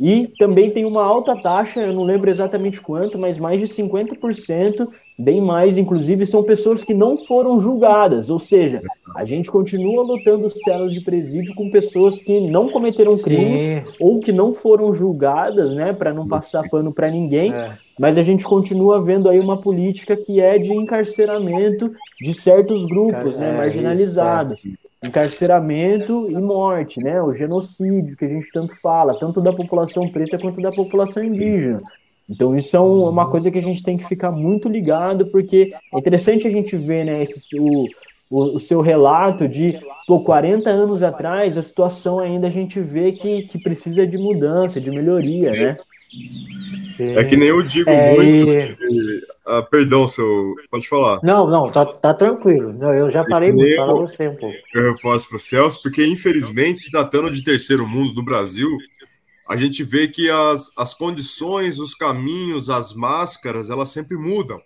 e também tem uma alta taxa, eu não lembro exatamente quanto, mas mais de 50%, bem mais, inclusive, são pessoas que não foram julgadas. Ou seja, a gente continua lutando celas de presídio com pessoas que não cometeram crimes Sim. ou que não foram julgadas, né, para não passar pano para ninguém. É. Mas a gente continua vendo aí uma política que é de encarceramento de certos grupos, né, é, marginalizados. Isso, é encarceramento e morte, né? O genocídio que a gente tanto fala, tanto da população preta quanto da população indígena. Então isso é um, uma coisa que a gente tem que ficar muito ligado, porque é interessante a gente ver, né, esse, o, o, o, seu relato de pô, 40 anos atrás, a situação ainda a gente vê que, que precisa de mudança, de melhoria, né? É que nem eu digo é, muito. E... Ah, perdão, seu. Pode falar. Não, não, tá, tá tranquilo. Não, eu já é parei muito. Fala você um pouco. Eu faço para o Celso, porque infelizmente, se tratando de terceiro mundo do Brasil, a gente vê que as, as condições, os caminhos, as máscaras, elas sempre mudam.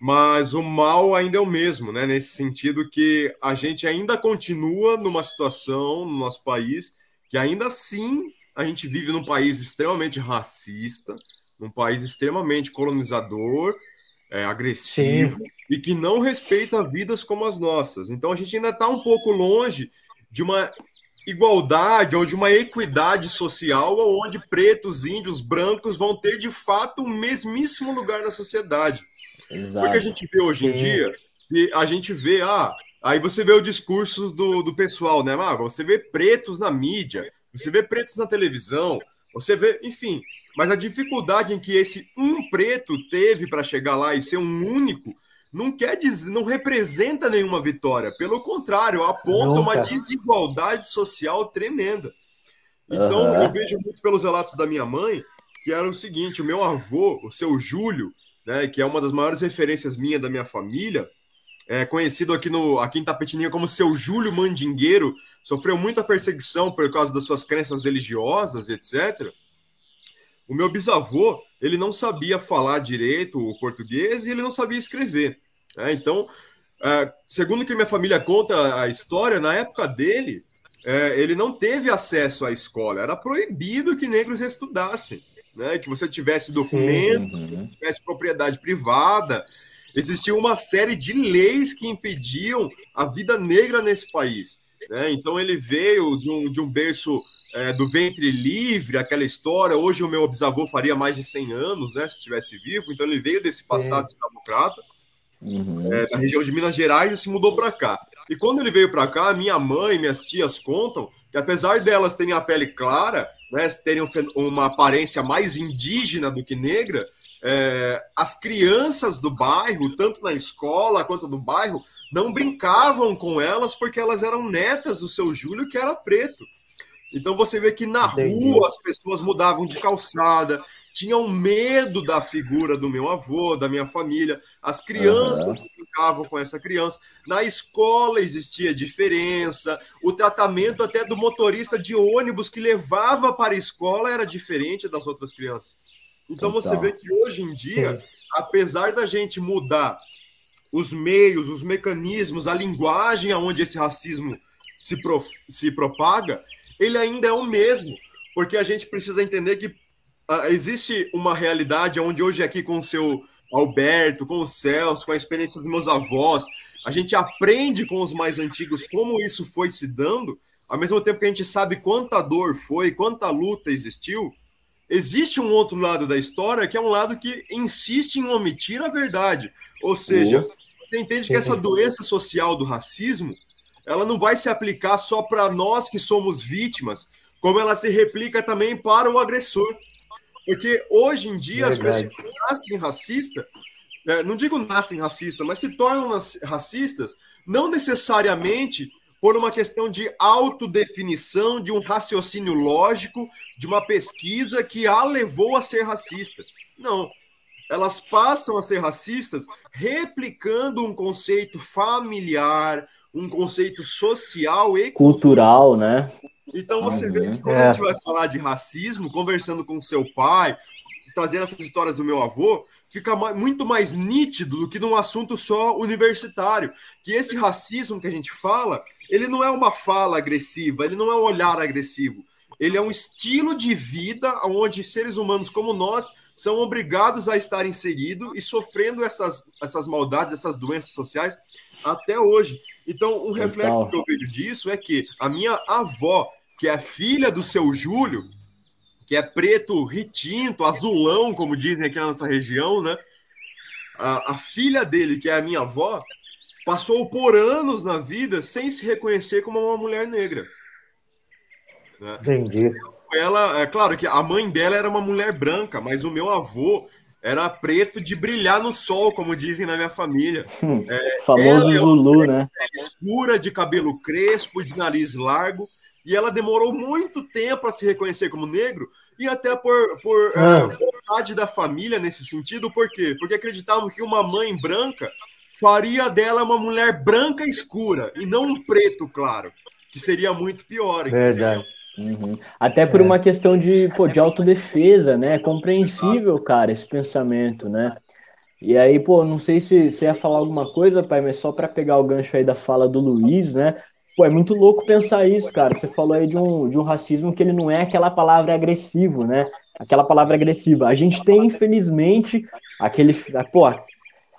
Mas o mal ainda é o mesmo, né? Nesse sentido que a gente ainda continua numa situação no nosso país que ainda assim a gente vive num país extremamente racista, num país extremamente colonizador, é, agressivo Sim. e que não respeita vidas como as nossas. Então a gente ainda está um pouco longe de uma igualdade ou de uma equidade social onde pretos, índios, brancos vão ter de fato o mesmíssimo lugar na sociedade. Exato. Porque a gente vê hoje em Sim. dia e a gente vê, ah, aí você vê o discurso do, do pessoal, né? Ah, você vê pretos na mídia, você vê pretos na televisão, você vê, enfim. Mas a dificuldade em que esse um preto teve para chegar lá e ser um único não quer dizer, não representa nenhuma vitória. Pelo contrário, aponta Nunca. uma desigualdade social tremenda. Então, uhum. eu vejo muito pelos relatos da minha mãe que era o seguinte: o meu avô, o seu Júlio, né, que é uma das maiores referências minha da minha família, é conhecido aqui, no, aqui em Tapetininha como seu Júlio Mandingueiro, sofreu muita perseguição por causa das suas crenças religiosas, etc. O meu bisavô, ele não sabia falar direito o português e ele não sabia escrever. Né? Então, é, segundo que minha família conta a história, na época dele, é, ele não teve acesso à escola. Era proibido que negros estudassem. Né? Que você tivesse documento, uhum. tivesse propriedade privada, existia uma série de leis que impediam a vida negra nesse país. Né? Então ele veio de um, de um berço é, do ventre livre, aquela história. Hoje o meu bisavô faria mais de 100 anos, né, se estivesse vivo. Então ele veio desse passado é. escravocrata, uhum. é, da região de Minas Gerais e se mudou para cá. E quando ele veio para cá, minha mãe, minhas tias contam que apesar delas terem a pele clara, né, terem uma aparência mais indígena do que negra, é, as crianças do bairro, tanto na escola quanto no bairro, não brincavam com elas porque elas eram netas do seu Júlio, que era preto. Então você vê que na rua as pessoas mudavam de calçada, tinham medo da figura do meu avô, da minha família. As crianças uhum. brincavam com essa criança. Na escola existia diferença. O tratamento até do motorista de ônibus que levava para a escola era diferente das outras crianças. Então você vê que hoje em dia, Sim. apesar da gente mudar os meios, os mecanismos, a linguagem aonde esse racismo se, prof... se propaga, ele ainda é o mesmo, porque a gente precisa entender que uh, existe uma realidade onde hoje aqui com o seu Alberto, com o Celso, com a experiência dos meus avós, a gente aprende com os mais antigos como isso foi se dando, ao mesmo tempo que a gente sabe quanta dor foi, quanta luta existiu, Existe um outro lado da história que é um lado que insiste em omitir a verdade. Ou seja, uhum. você entende que essa doença social do racismo ela não vai se aplicar só para nós que somos vítimas, como ela se replica também para o agressor. Porque hoje em dia Verdade. as pessoas nascem racistas, né, não digo nascem racistas, mas se tornam racistas não necessariamente por uma questão de autodefinição, de um raciocínio lógico, de uma pesquisa que a levou a ser racista. Não. Elas passam a ser racistas replicando um conceito familiar, um conceito social e cultural, né? Então você uhum. vê que quando é. a gente vai falar de racismo, conversando com seu pai, trazendo essas histórias do meu avô, fica muito mais nítido do que num assunto só universitário. Que esse racismo que a gente fala, ele não é uma fala agressiva, ele não é um olhar agressivo. Ele é um estilo de vida onde seres humanos como nós são obrigados a estar inseridos e sofrendo essas, essas maldades, essas doenças sociais até hoje. Então, um reflexo que eu vejo disso é que a minha avó, que é filha do seu Júlio, que é preto retinto, azulão, como dizem aqui na nossa região, né? A, a, filha dele, que é a minha avó, passou por anos na vida sem se reconhecer como uma mulher negra. Né? Entendi. Ela, é claro que a mãe dela era uma mulher branca, mas o meu avô era preto de brilhar no sol, como dizem na minha família. Hum, é, famoso é Zulu, né? Escura, de cabelo crespo, de nariz largo e ela demorou muito tempo a se reconhecer como negro e até por, por ah. vontade da família nesse sentido, por quê? Porque acreditavam que uma mãe branca faria dela uma mulher branca escura e não um preto claro, que seria muito pior. Verdade. Uhum. Até por é. uma questão de, pô, de autodefesa, né? É compreensível, cara, esse pensamento, né? E aí, pô, não sei se você ia falar alguma coisa, pai, mas só para pegar o gancho aí da fala do Luiz, né? Pô, é muito louco pensar isso, cara. Você falou aí de um, de um racismo que ele não é aquela palavra agressivo, né? Aquela palavra agressiva. A gente tem, infelizmente, aquele. Pô,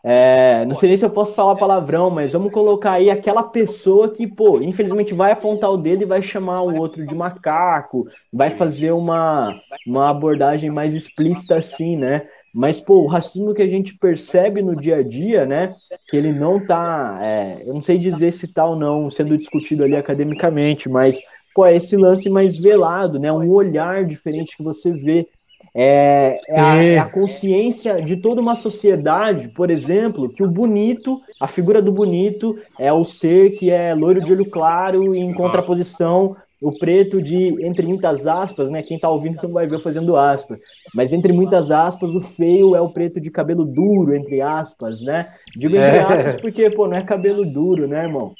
é, não sei nem se eu posso falar palavrão, mas vamos colocar aí aquela pessoa que, pô, infelizmente vai apontar o dedo e vai chamar o outro de macaco, vai fazer uma, uma abordagem mais explícita assim, né? Mas, pô, o racismo que a gente percebe no dia a dia, né? Que ele não tá. É, eu não sei dizer se tá ou não sendo discutido ali academicamente, mas, pô, é esse lance mais velado, né? Um olhar diferente que você vê. É, é, a, é, a, consciência de toda uma sociedade, por exemplo, que o bonito, a figura do bonito, é o ser que é loiro de olho claro em contraposição o preto de, entre muitas aspas, né? Quem tá ouvindo não vai ver fazendo aspas, mas entre muitas aspas, o feio é o preto de cabelo duro, entre aspas, né? Digo entre é. aspas porque, pô, não é cabelo duro, né, irmão?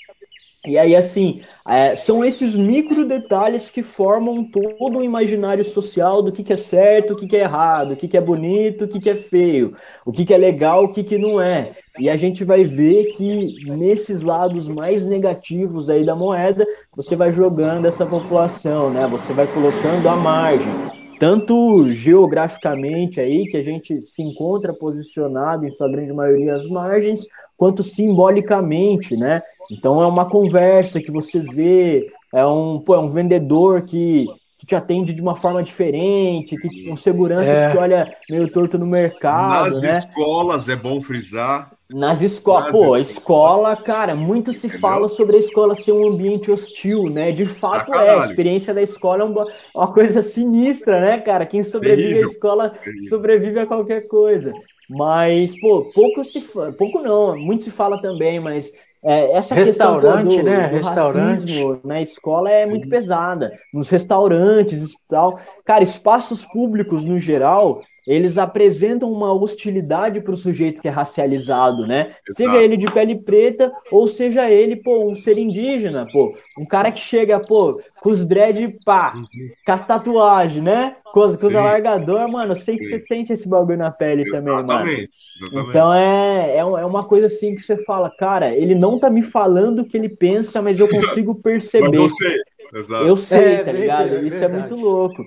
E aí, assim, é, são esses micro detalhes que formam todo o imaginário social do que, que é certo, o que, que é errado, o que, que é bonito, o que, que é feio, o que, que é legal, o que, que não é. E a gente vai ver que nesses lados mais negativos aí da moeda, você vai jogando essa população, né? Você vai colocando a margem, tanto geograficamente aí, que a gente se encontra posicionado em sua grande maioria às margens, quanto simbolicamente, né? Então é uma conversa que você vê, é um, pô, é um vendedor que, que te atende de uma forma diferente, que um segurança é. que te olha meio torto no mercado. Nas né? escolas é bom frisar. Nas escolas, pô, a escola, cara, muito se Entendeu? fala sobre a escola ser um ambiente hostil, né? De fato ah, é, a experiência da escola é uma, uma, coisa sinistra, né, cara? Quem sobrevive Terrível. à escola Terrível. sobrevive a qualquer coisa. Mas, pô, pouco se pouco não, muito se fala também, mas é, essa restaurante, questão do, né? Do restaurante na escola é Sim. muito pesada. Nos restaurantes e tal. Cara, espaços públicos no geral, eles apresentam uma hostilidade para o sujeito que é racializado, né? Exato. Seja ele de pele preta ou seja ele, pô, um ser indígena, pô, um cara que chega, pô, com os dread pá, uhum. com as tatuagens, né? Com, com os alargador, mano, sei que você sente esse bagulho na pele Exatamente. também, mano. Exatamente. Então é, é, é uma coisa assim que você fala, cara, ele não tá me falando o que ele pensa, mas eu consigo perceber. mas eu sei. Exato. Eu sei, é, tá ligado? É Isso é muito louco.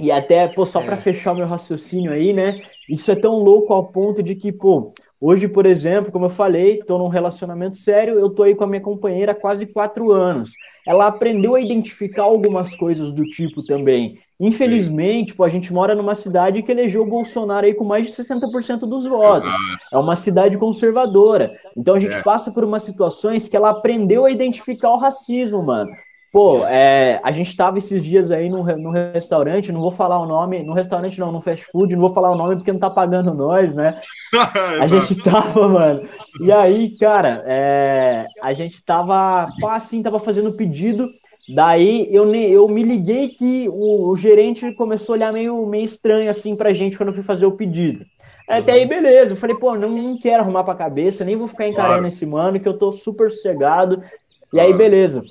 E até, pô, só para é. fechar o meu raciocínio aí, né? Isso é tão louco ao ponto de que, pô, hoje, por exemplo, como eu falei, tô num relacionamento sério, eu tô aí com a minha companheira há quase quatro anos. Ela aprendeu a identificar algumas coisas do tipo também. Infelizmente, pô, a gente mora numa cidade que elegeu o Bolsonaro aí com mais de 60% dos votos. Exato. É uma cidade conservadora. Então a gente é. passa por umas situações que ela aprendeu a identificar o racismo, mano. Pô, é, a gente tava esses dias aí no, no restaurante, não vou falar o nome, no restaurante não, no fast food, não vou falar o nome porque não tá pagando nós, né? a gente tava, mano. E aí, cara, é, a gente tava, assim, tava fazendo pedido, daí eu, eu me liguei que o, o, gerente começou a olhar meio, meio estranho, assim, pra gente quando eu fui fazer o pedido. Até aí, beleza. Eu falei, pô, não, não quero arrumar pra cabeça, nem vou ficar encarando claro. esse mano, que eu tô super sossegado. E aí, beleza.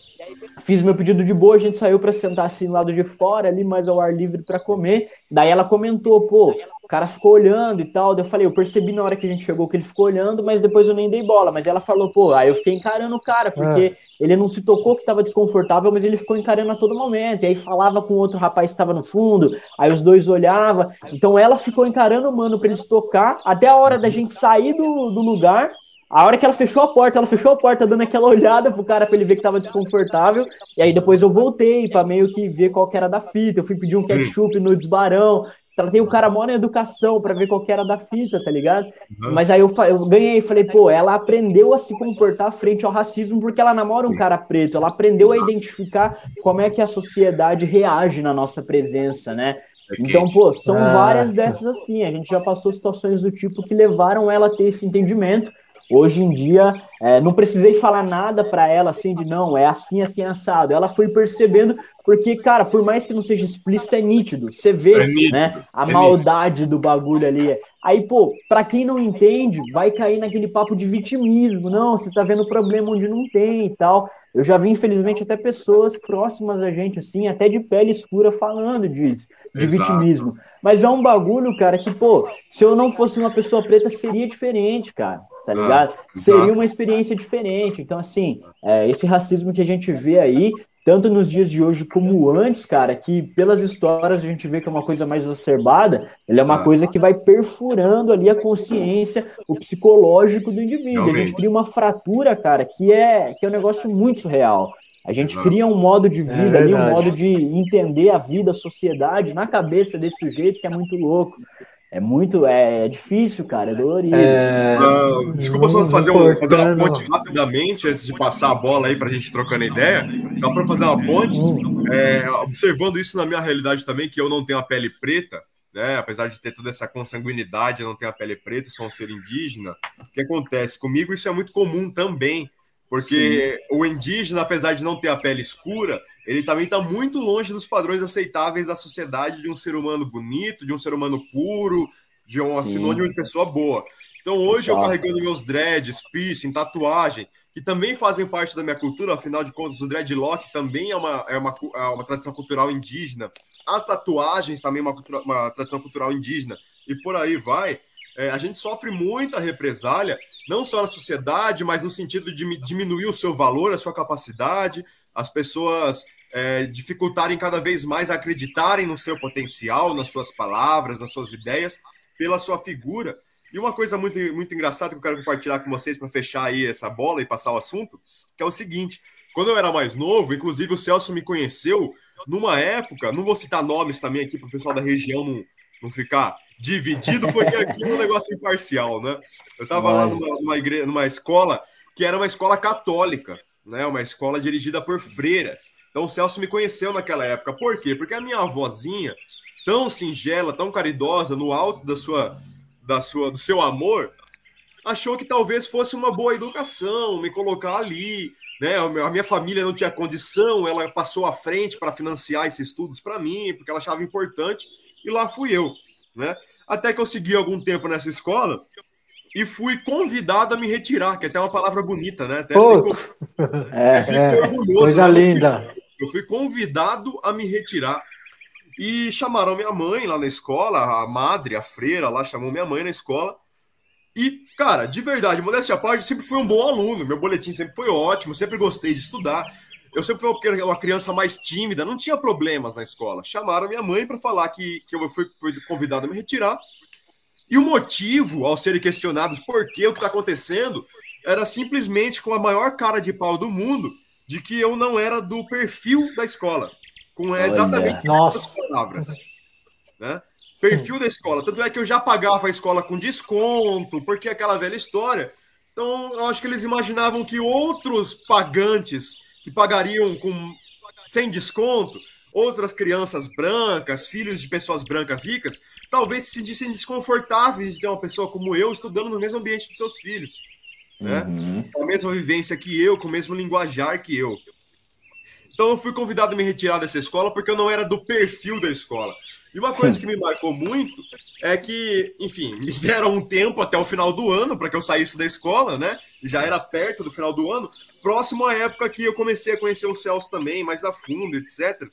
Fiz meu pedido de boa, a gente saiu para sentar assim do lado de fora, ali mais ao ar livre para comer. Daí ela comentou, pô, cara ficou olhando e tal. Daí eu falei, eu percebi na hora que a gente chegou que ele ficou olhando, mas depois eu nem dei bola. Mas ela falou, pô, aí eu fiquei encarando o cara, porque é. ele não se tocou que estava desconfortável, mas ele ficou encarando a todo momento. E aí falava com outro rapaz que estava no fundo, aí os dois olhavam. Então ela ficou encarando o mano para eles tocar, até a hora da gente sair do, do lugar. A hora que ela fechou a porta, ela fechou a porta dando aquela olhada pro cara para ele ver que tava desconfortável. E aí depois eu voltei para meio que ver qual que era da fita. Eu fui pedir um ketchup no desbarão. Tratei o cara mó na educação para ver qual que era da fita, tá ligado? Uhum. Mas aí eu, eu ganhei e falei, pô, ela aprendeu a se comportar frente ao racismo porque ela namora um cara preto. Ela aprendeu a identificar como é que a sociedade reage na nossa presença, né? É então, pô, são ah. várias dessas assim. A gente já passou situações do tipo que levaram ela a ter esse entendimento. Hoje em dia, é, não precisei falar nada para ela assim de não, é assim, assim, assado. Ela foi percebendo, porque, cara, por mais que não seja explícito, é nítido. Você vê, é nítido, né, a é maldade nítido. do bagulho ali. Aí, pô, para quem não entende, vai cair naquele papo de vitimismo. Não, você tá vendo problema onde não tem e tal. Eu já vi, infelizmente, até pessoas próximas a gente, assim, até de pele escura, falando disso, de Exato. vitimismo. Mas é um bagulho, cara, que, pô, se eu não fosse uma pessoa preta, seria diferente, cara tá ligado? Ah, Seria uma experiência diferente. Então, assim, é, esse racismo que a gente vê aí, tanto nos dias de hoje como antes, cara, que pelas histórias a gente vê que é uma coisa mais exacerbada, ele é uma ah. coisa que vai perfurando ali a consciência, o psicológico do indivíduo. Realmente. A gente cria uma fratura, cara, que é, que é um negócio muito surreal. A gente cria um modo de vida é ali, um modo de entender a vida, a sociedade na cabeça desse sujeito que é muito louco. É muito, é, é difícil, cara, é dolorido. É... Uh, desculpa só fazer, um, fazer uma ponte rapidamente antes de passar a bola aí para a gente trocando ideia. Só para fazer uma ponte, é, observando isso na minha realidade também, que eu não tenho a pele preta, né? Apesar de ter toda essa consanguinidade, eu não tenho a pele preta, sou um ser indígena. O que acontece? Comigo isso é muito comum também. Porque Sim. o indígena, apesar de não ter a pele escura, ele também está muito longe dos padrões aceitáveis da sociedade de um ser humano bonito, de um ser humano puro, de um Sim. sinônimo de pessoa boa. Então hoje eu carregando meus dreads, piercing, tatuagem, que também fazem parte da minha cultura, afinal de contas, o dreadlock também é uma, é uma, é uma tradição cultural indígena. As tatuagens também é uma, cultura, uma tradição cultural indígena. E por aí vai. É, a gente sofre muita represália não só na sociedade, mas no sentido de diminuir o seu valor, a sua capacidade, as pessoas é, dificultarem cada vez mais acreditarem no seu potencial, nas suas palavras, nas suas ideias, pela sua figura. E uma coisa muito, muito engraçada que eu quero compartilhar com vocês para fechar aí essa bola e passar o assunto, que é o seguinte: quando eu era mais novo, inclusive o Celso me conheceu numa época, não vou citar nomes também aqui para o pessoal da região não, não ficar dividido, porque aqui é um negócio imparcial, né? Eu estava lá numa, numa, igreja, numa escola que era uma escola católica, né? Uma escola dirigida por freiras. Então o Celso me conheceu naquela época. Por quê? Porque a minha avózinha, tão singela, tão caridosa, no alto da sua, da sua, do seu amor, achou que talvez fosse uma boa educação me colocar ali. Né? A minha família não tinha condição, ela passou à frente para financiar esses estudos para mim, porque ela achava importante, e lá fui eu. Né? Até que eu segui algum tempo nessa escola e fui convidado a me retirar, que é até uma palavra bonita, né? Até fico, é, fico é, orgulhoso. Coisa né? linda. Eu fui convidado a me retirar. E chamaram minha mãe lá na escola, a madre, a freira lá chamou minha mãe na escola. E, cara, de verdade, modéstia à parte, sempre fui um bom aluno. Meu boletim sempre foi ótimo, sempre gostei de estudar. Eu sempre fui uma criança mais tímida, não tinha problemas na escola. Chamaram minha mãe para falar que, que eu fui, fui convidado a me retirar. E o motivo, ao serem questionados por que o que está acontecendo, era simplesmente com a maior cara de pau do mundo de que eu não era do perfil da escola. Com exatamente essas palavras. Né? Perfil da escola. Tanto é que eu já pagava a escola com desconto, porque é aquela velha história. Então, eu acho que eles imaginavam que outros pagantes que pagariam com sem desconto, outras crianças brancas, filhos de pessoas brancas ricas, talvez se sentissem desconfortáveis de ter uma pessoa como eu estudando no mesmo ambiente dos seus filhos. Né? Uhum. Com a mesma vivência que eu, com o mesmo linguajar que eu. Então eu fui convidado a me retirar dessa escola porque eu não era do perfil da escola. E uma coisa que me marcou muito é que, enfim, me deram um tempo até o final do ano para que eu saísse da escola, né? Já era perto do final do ano, próximo à época que eu comecei a conhecer o Celso também, mais a fundo, etc.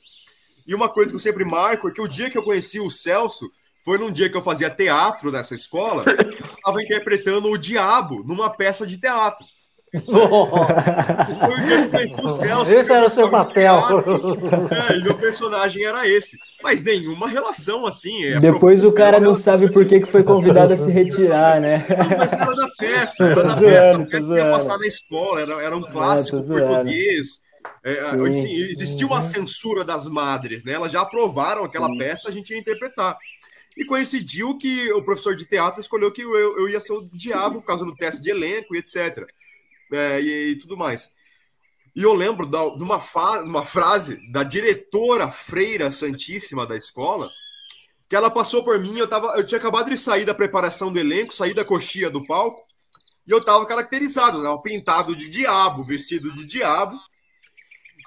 E uma coisa que eu sempre marco é que o dia que eu conheci o Celso foi num dia que eu fazia teatro nessa escola, eu estava interpretando o diabo numa peça de teatro. O Celso. Esse era o seu papel. É, e meu personagem era esse. Mas nenhuma relação assim. É Depois o cara não sabe por que, que foi convidado a se retirar, né? Não, mas era da peça, era da peça. Peça ia passar na escola, era, era um clássico português. É, assim, existia uma censura das madres, né? Elas já aprovaram aquela sim. peça, a gente ia interpretar. E coincidiu que o professor de teatro escolheu que eu, eu ia ser o diabo por causa do teste de elenco e etc. É, e, e, tudo mais. E eu lembro da, de uma, fa, uma frase da diretora Freira Santíssima da escola, que ela passou por mim, eu, tava, eu tinha acabado de sair da preparação do elenco, sair da coxia do palco, e eu estava caracterizado, né, pintado de diabo, vestido de diabo,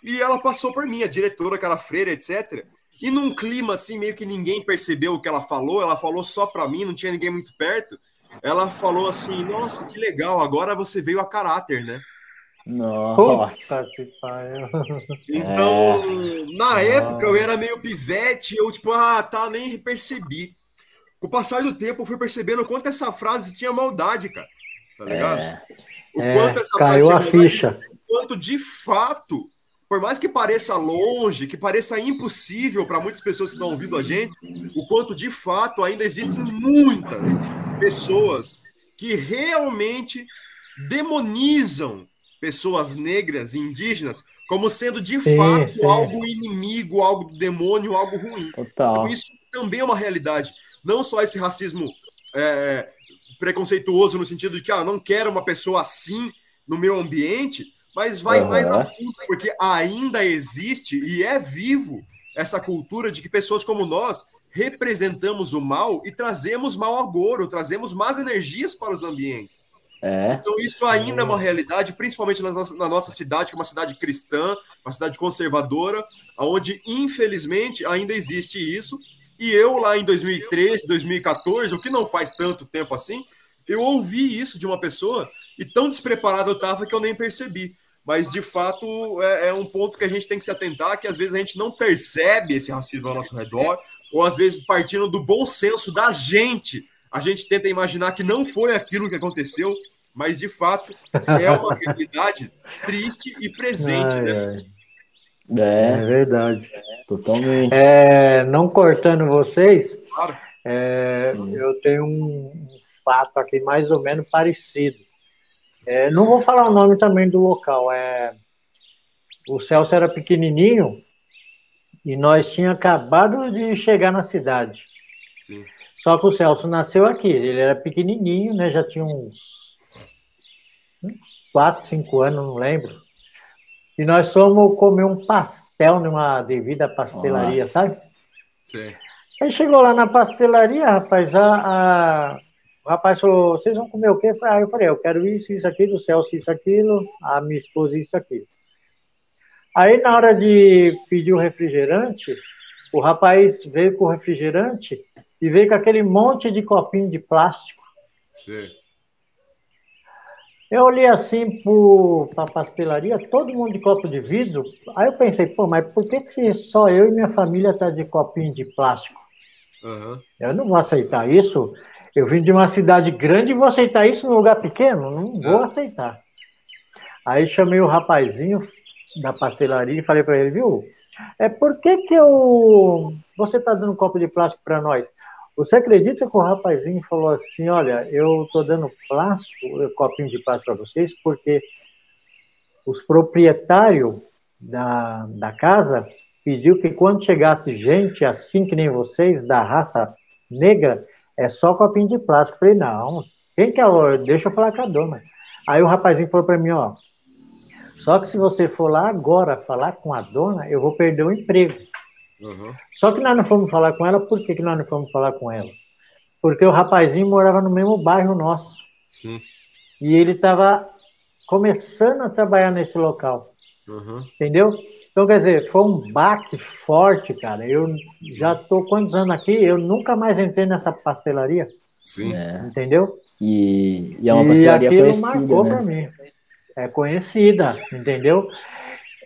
e ela passou por mim, a diretora, aquela freira, etc. E num clima assim, meio que ninguém percebeu o que ela falou, ela falou só para mim, não tinha ninguém muito perto. Ela falou assim: Nossa, que legal, agora você veio a caráter, né? Nossa, que Então, é. na época eu era meio pivete, eu tipo, ah, tá, nem percebi. Com o passar do tempo, eu fui percebendo o quanto essa frase tinha maldade, cara. Tá ligado? É. O quanto é, essa caiu frase a ficha. O quanto de fato por mais que pareça longe, que pareça impossível para muitas pessoas que estão ouvindo a gente, o quanto de fato ainda existem muitas pessoas que realmente demonizam pessoas negras e indígenas como sendo de sim, fato sim. algo inimigo, algo demônio, algo ruim. Total. Então, isso também é uma realidade. Não só esse racismo é, preconceituoso no sentido de que ah, não quero uma pessoa assim no meu ambiente, mas vai uhum. mais a fundo, porque ainda existe e é vivo essa cultura de que pessoas como nós representamos o mal e trazemos mal agouro, trazemos más energias para os ambientes. É. Então, isso ainda é uma realidade, principalmente na nossa, na nossa, cidade, que é uma cidade cristã, uma cidade conservadora, onde, infelizmente, ainda existe isso. E eu, lá em 2013, 2014, o que não faz tanto tempo assim, eu ouvi isso de uma pessoa e tão despreparado eu estava que eu nem percebi. Mas, de fato, é, é, um ponto que a gente tem que se atentar, que às vezes a gente não percebe esse racismo ao nosso redor, ou às vezes, partindo do bom senso da gente, a gente tenta imaginar que não foi aquilo que aconteceu, mas, de fato, é uma realidade triste e presente. Ai, né? É, é verdade. Totalmente. É, não cortando vocês, claro. é, eu tenho um fato aqui mais ou menos parecido. É, não vou falar o nome também do local. É, o Celso era pequenininho e nós tínhamos acabado de chegar na cidade. Sim. Só que o Celso nasceu aqui. Ele era pequenininho, né? Já tinha uns, uns 4, 5 anos, não lembro. E nós fomos comer um pastel numa devida pastelaria, Nossa. sabe? Sim. Aí chegou lá na pastelaria, rapaz, a, a o rapaz falou, vocês vão comer o quê? Aí eu falei, eu quero isso, isso, aquilo, o Celso, isso, aquilo, a minha esposa, isso, aquilo. Aí, na hora de pedir o refrigerante, o rapaz veio com o refrigerante e veio com aquele monte de copinho de plástico. Sim. Eu olhei assim para a pastelaria, todo mundo de copo de vidro. Aí eu pensei, pô, mas por que, que só eu e minha família tá de copinho de plástico? Uhum. Eu não vou aceitar isso. Eu vim de uma cidade grande e vou aceitar isso num lugar pequeno? Não vou aceitar. Aí chamei o rapazinho da pastelaria e falei para ele, viu? É por que que eu... você está dando um copo de plástico para nós? Você acredita que o rapazinho falou assim, olha, eu estou dando plástico, copinho de plástico para vocês, porque os proprietários da, da casa pediu que quando chegasse gente assim que nem vocês, da raça negra, é só copinho de plástico. Eu falei, não, quem que é? Deixa eu falar com a dona. Aí o rapazinho falou para mim, ó, só que se você for lá agora falar com a dona, eu vou perder o emprego. Uhum. Só que nós não fomos falar com ela, por que, que nós não fomos falar com ela? Porque o rapazinho morava no mesmo bairro nosso. Sim. E ele estava começando a trabalhar nesse local. Uhum. Entendeu? Então, quer dizer, foi um baque forte, cara. Eu já tô quantos anos aqui? Eu nunca mais entrei nessa pastelaria. Sim. É. Entendeu? E, e é uma pastelaria e conhecida, marcou né? para mim. É conhecida, entendeu?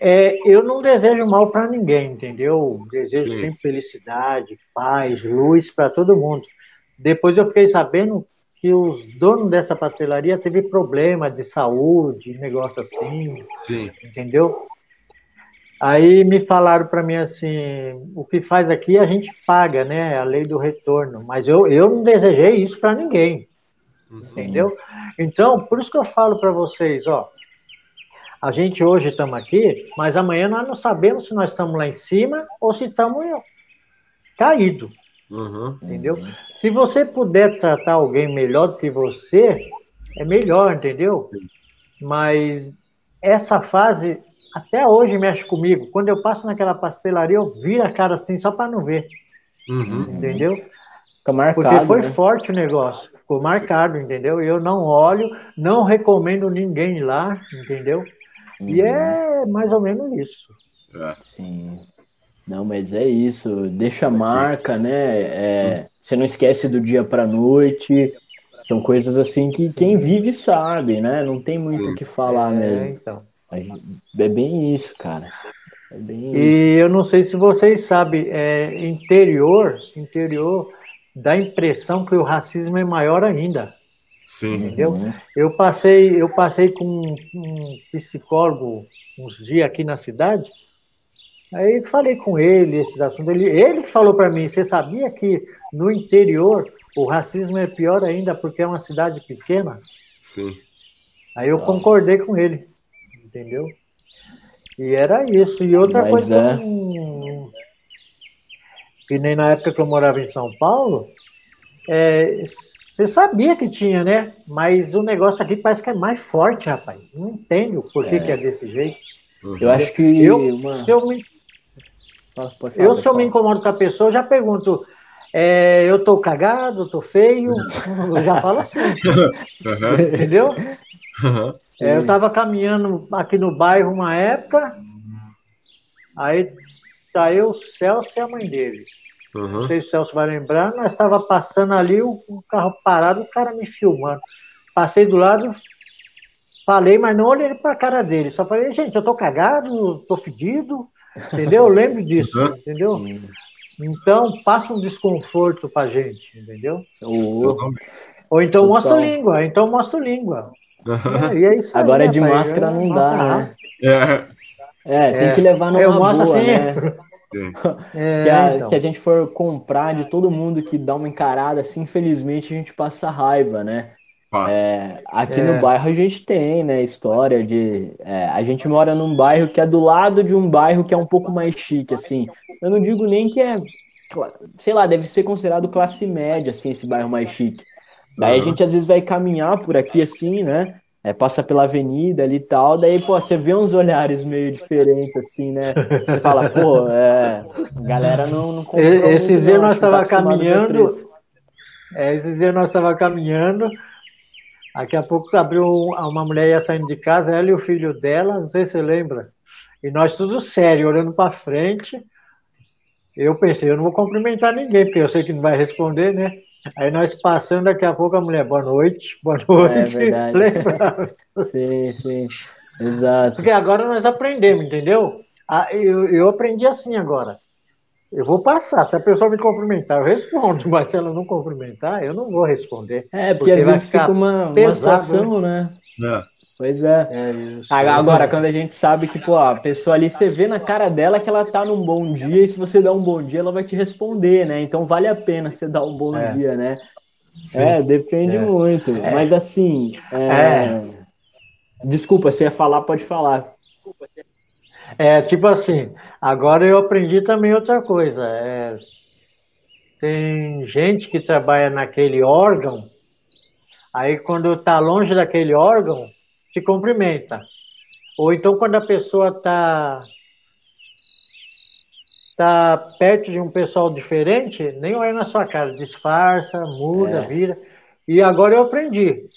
é, eu não desejo mal para ninguém, entendeu? Desejo Sim. sempre felicidade, paz, luz para todo mundo. Depois eu fiquei sabendo que os donos dessa pastelaria teve problema de saúde, negócio assim, Sim. entendeu? Aí me falaram para mim assim, o que faz aqui a gente paga, né? A lei do retorno. Mas eu, eu não desejei isso para ninguém, Sim. entendeu? Então, por isso que eu falo para vocês, ó, a gente hoje estamos aqui, mas amanhã nós não sabemos se nós estamos lá em cima ou se estamos caídos. Uhum. Entendeu? Se você puder tratar alguém melhor do que você, é melhor, entendeu? Mas essa fase até hoje mexe comigo. Quando eu passo naquela pastelaria, eu viro a cara assim só para não ver. Uhum. Entendeu? Fica marcado, Porque foi né? forte o negócio. Ficou marcado, entendeu? Eu não olho, não recomendo ninguém ir lá, entendeu? Uhum. E é mais ou menos isso. É. Sim. Não, mas é isso. Deixa marca, né? É, você não esquece do dia para noite. São coisas assim que Sim. quem vive sabe, né? Não tem muito o que falar é, mesmo. Então. É bem isso, cara. É bem e isso. eu não sei se vocês sabem, é, interior, interior dá a impressão que o racismo é maior ainda. Sim. Entendeu? Uhum. Eu passei, eu passei com um psicólogo uns dias aqui na cidade. Aí falei com ele esses assuntos. Ele, ele que falou para mim: você sabia que no interior o racismo é pior ainda porque é uma cidade pequena? Sim. Aí eu concordei com ele, entendeu? E era isso. E outra Mas coisa é... que, que nem na época que eu morava em São Paulo, é, você sabia que tinha, né? Mas o negócio aqui parece que é mais forte, rapaz. Não entendo por que é, que é desse jeito. Uhum. Eu acho que. Eu, uma... se eu me, falar, eu, se eu me incomodo com a pessoa, eu já pergunto. É, eu tô cagado, tô feio, eu já falo assim. Uhum. Entendeu? Uhum. É, eu tava caminhando aqui no bairro uma época, aí tá eu, o Celso e a mãe dele. Uhum. Não sei se o Celso vai lembrar, nós estava passando ali, o, o carro parado, o cara me filmando. Passei do lado, falei, mas não olhei para a cara dele. Só falei, gente, eu tô cagado, tô fedido, entendeu? Eu lembro disso, uhum. entendeu? Então, passa um desconforto pra gente, entendeu? Ou, Ou então mostra língua, então mostra língua. É, e é isso aí, Agora de rapaz, máscara não dá, né? É. é. tem que levar numa eu boa, assim, né? É, que, a, então. que a gente for comprar de todo mundo que dá uma encarada assim, infelizmente a gente passa raiva, né? É, aqui é. no bairro a gente tem, né, história de. É, a gente mora num bairro que é do lado de um bairro que é um pouco mais chique, assim. Eu não digo nem que é, sei lá, deve ser considerado classe média, assim, esse bairro mais chique. Daí uhum. a gente às vezes vai caminhar por aqui, assim, né? é, passa pela avenida ali e tal, daí, pô, você vê uns olhares meio diferentes, assim, né? Você fala, pô, é, a galera não, não comprou Esses dias nós estávamos tá caminhando, é, esses dias nós estávamos caminhando, daqui a pouco abriu uma mulher ia saindo de casa, ela e o filho dela, não sei se você lembra, e nós tudo sério, olhando para frente, eu pensei, eu não vou cumprimentar ninguém, porque eu sei que não vai responder, né? Aí nós passando, daqui a pouco a mulher, boa noite, boa noite. É verdade. sim, sim, exato. Porque agora nós aprendemos, entendeu? Ah, eu, eu aprendi assim agora. Eu vou passar. Se a pessoa me cumprimentar, eu respondo. Mas se ela não cumprimentar, eu não vou responder. É, porque, porque às vezes fica uma, pesado, uma situação, né? né? É. Pois é. é Agora, quando a gente sabe que, pô, a pessoa ali, você vê na cara dela que ela tá num bom dia, e se você dá um bom dia, ela vai te responder, né? Então vale a pena você dar um bom é. dia, né? Sim. É, depende é. muito. É. Mas assim. É, é... Desculpa, se ia falar, pode falar. É, tipo assim, agora eu aprendi também outra coisa. Tem gente que trabalha naquele órgão, aí quando tá longe daquele órgão, te cumprimenta. Ou então quando a pessoa está tá perto de um pessoal diferente, nem olha na sua cara, disfarça, muda, é. vira. E agora eu aprendi.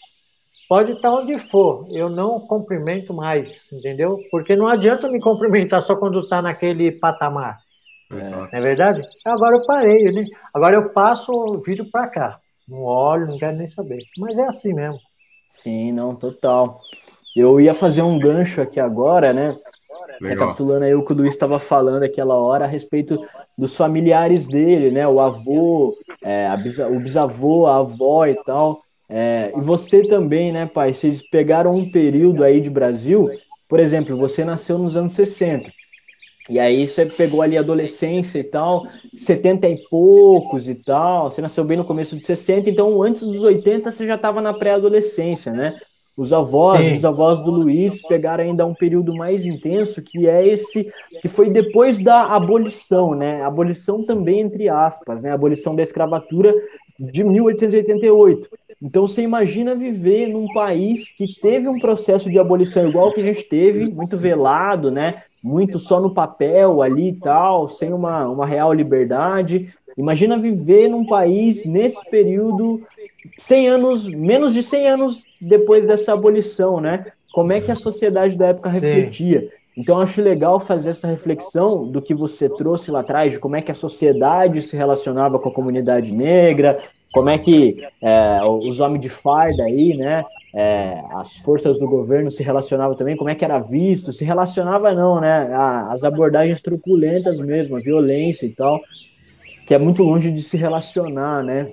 Pode estar onde for, eu não cumprimento mais, entendeu? Porque não adianta me cumprimentar só quando está naquele patamar. Exato. Não é verdade? Agora eu parei, né? agora eu passo, viro para cá. Não olho, não quero nem saber. Mas é assim mesmo. Sim, não, total. Eu ia fazer um gancho aqui agora, né? Legal. Recapitulando aí o que o Luiz estava falando aquela hora a respeito dos familiares dele, né? O avô, é, o bisavô, a avó e tal. É, e você também, né, pai? Vocês pegaram um período aí de Brasil, por exemplo, você nasceu nos anos 60. E aí você pegou ali a adolescência e tal, 70 e poucos e tal, você nasceu bem no começo de 60, então antes dos 80 você já estava na pré-adolescência, né? Os avós, Sim. os avós do Luiz pegaram ainda um período mais intenso, que é esse, que foi depois da abolição, né? Abolição também entre aspas, né? Abolição da escravatura de 1888. Então você imagina viver num país que teve um processo de abolição igual que a gente teve, muito velado, né? Muito só no papel ali e tal, sem uma, uma real liberdade. Imagina viver num país nesse período 100 anos, menos de 100 anos depois dessa abolição, né? Como é que a sociedade da época refletia? Sim. Então, acho legal fazer essa reflexão do que você trouxe lá atrás, de como é que a sociedade se relacionava com a comunidade negra, como é que é, os homens de farda aí, né, é, as forças do governo se relacionavam também, como é que era visto, se relacionava não, né, as abordagens truculentas mesmo, a violência e tal, que é muito longe de se relacionar, né,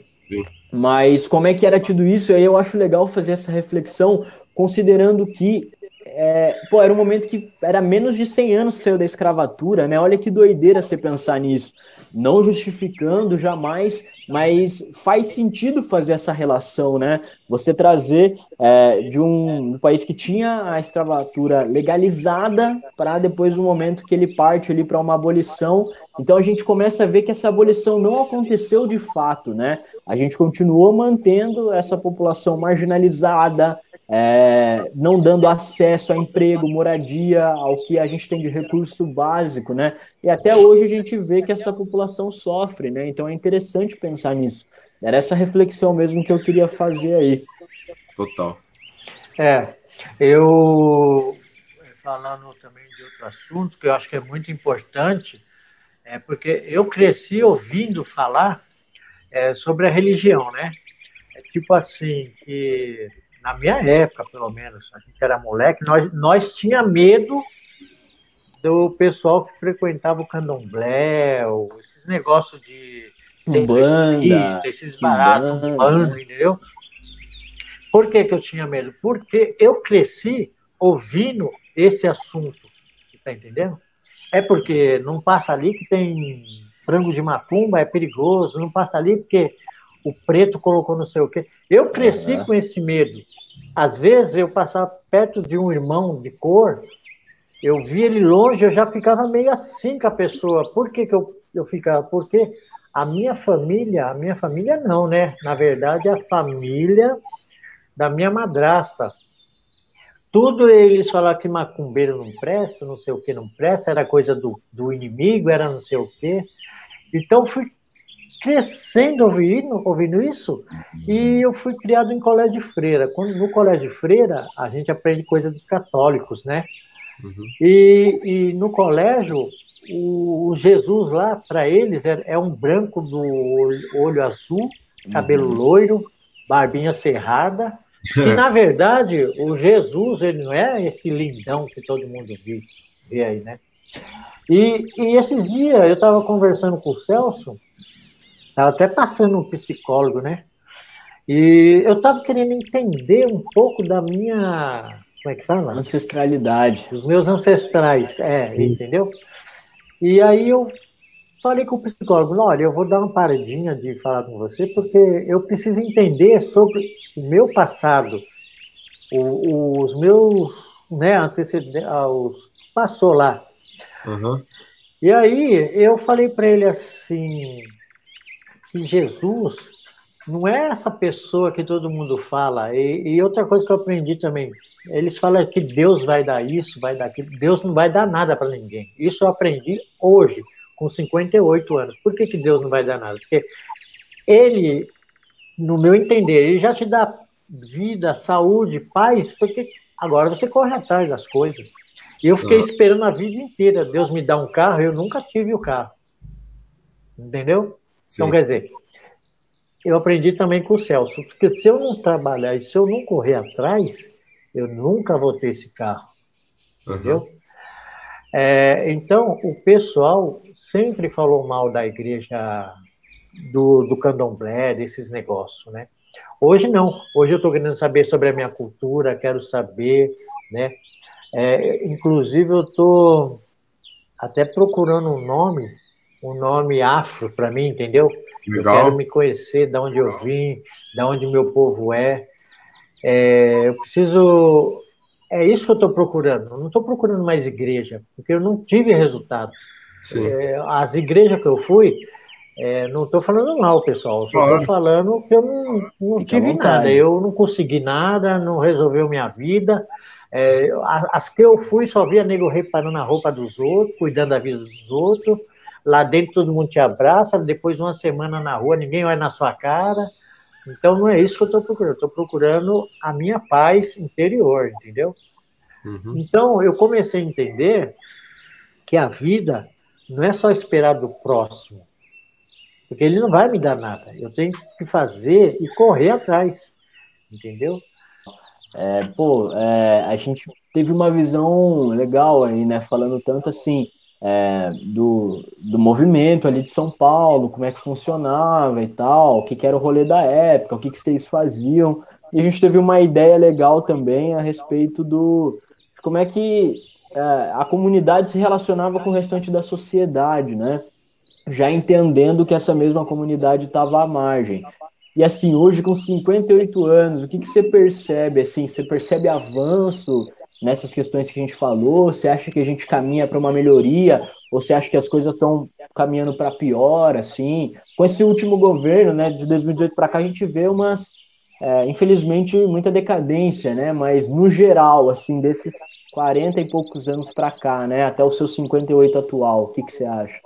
Mas como é que era tudo isso? Aí eu acho legal fazer essa reflexão, considerando que é, pô, era um momento que era menos de 100 anos que saiu da escravatura, né? Olha que doideira você pensar nisso. Não justificando jamais, mas faz sentido fazer essa relação, né? Você trazer é, de um, um, país que tinha a escravatura legalizada para depois um momento que ele parte ali para uma abolição. Então a gente começa a ver que essa abolição não aconteceu de fato, né? A gente continuou mantendo essa população marginalizada, é, não dando acesso a emprego, moradia, ao que a gente tem de recurso básico, né? E até hoje a gente vê que essa população sofre, né? Então é interessante pensar nisso. Era essa reflexão mesmo que eu queria fazer aí. Total. É, eu falando também de outro assunto que eu acho que é muito importante, é porque eu cresci ouvindo falar é, sobre a religião, né? É tipo assim que na minha época, pelo menos, a gente era moleque, nós, nós tinha medo do pessoal que frequentava o candomblé, esses negócios de Umbanda, esses baratos, bando, entendeu? Por que, que eu tinha medo? Porque eu cresci ouvindo esse assunto, tá entendendo? É porque não passa ali que tem frango de macumba, é perigoso, não passa ali porque o preto colocou não sei o quê. Eu cresci com esse medo. Às vezes eu passava perto de um irmão de cor, eu via ele longe, eu já ficava meio assim com a pessoa. Por que, que eu, eu ficava? Porque a minha família, a minha família não, né? Na verdade, a família da minha madraça. Tudo eles falavam que macumbeiro não presta, não sei o que não presta, era coisa do, do inimigo, era não sei o que. Então fui crescendo ouvindo, ouvindo isso, e eu fui criado em colégio de freira. Quando, no colégio de freira, a gente aprende coisas de católicos, né? Uhum. E, e, no colégio, o, o Jesus lá, para eles, é, é, um branco do olho, olho azul, cabelo uhum. loiro, barbinha cerrada. e, na verdade, o Jesus, ele não é esse lindão que todo mundo vê, vê aí, né? E, e esses dias eu estava conversando com o Celso, Estava até passando um psicólogo, né? E eu estava querendo entender um pouco da minha. Como é que fala? Ancestralidade. Os meus ancestrais, é, Sim. entendeu? E aí eu falei com o psicólogo: olha, eu vou dar uma paradinha de falar com você, porque eu preciso entender sobre o meu passado, o, os meus né, antecedentes, os passou lá. Uhum. E aí eu falei para ele assim: que Jesus não é essa pessoa que todo mundo fala. E, e, outra coisa que eu aprendi também, eles falam que Deus vai dar isso, vai dar aquilo. Deus não vai dar nada para ninguém. Isso eu aprendi hoje, com 58 anos. Por que, que Deus não vai dar nada? Porque ele, no meu entender, ele já te dá vida, saúde, paz, porque agora você corre atrás das coisas. E eu fiquei esperando a vida inteira Deus me dar um carro, eu nunca tive o carro. Entendeu? Sim. Então, quer dizer, eu aprendi também com o Celso, porque se eu não trabalhar e se eu não correr atrás, eu nunca vou ter esse carro. Uhum. Entendeu? É, então, o pessoal sempre falou mal da igreja do, do candomblé, desses negócios, né? Hoje não. Hoje eu estou querendo saber sobre a minha cultura, quero saber, né? É, inclusive eu estou até procurando um nome, um nome afro para mim, entendeu? Legal. Eu quero me conhecer, de onde eu vim, de onde meu povo é. é eu preciso. É isso que eu estou procurando. Eu não estou procurando mais igreja, porque eu não tive resultado. É, as igrejas que eu fui, é, não estou falando mal, pessoal. Só estou falando que eu não, não tive nada. Eu não consegui nada, não resolveu minha vida. É, as que eu fui, só via nego reparando a roupa dos outros, cuidando da vida dos outros. Lá dentro todo mundo te abraça, depois uma semana na rua, ninguém vai na sua cara. Então não é isso que eu estou procurando. Estou procurando a minha paz interior, entendeu? Uhum. Então eu comecei a entender que a vida não é só esperar do próximo, porque ele não vai me dar nada. Eu tenho que fazer e correr atrás, entendeu? É, pô, é, a gente teve uma visão legal aí, né? Falando tanto assim é, do, do movimento ali de São Paulo, como é que funcionava e tal, o que, que era o rolê da época, o que, que vocês faziam. E a gente teve uma ideia legal também a respeito do de como é que é, a comunidade se relacionava com o restante da sociedade, né? Já entendendo que essa mesma comunidade estava à margem. E assim, hoje com 58 anos, o que, que você percebe? Assim, você percebe avanço nessas questões que a gente falou? Você acha que a gente caminha para uma melhoria? Ou você acha que as coisas estão caminhando para pior? Assim, com esse último governo, né, de 2018 para cá, a gente vê umas, é, infelizmente, muita decadência, né? Mas no geral, assim, desses 40 e poucos anos para cá, né, até o seu 58 atual, o que, que você acha?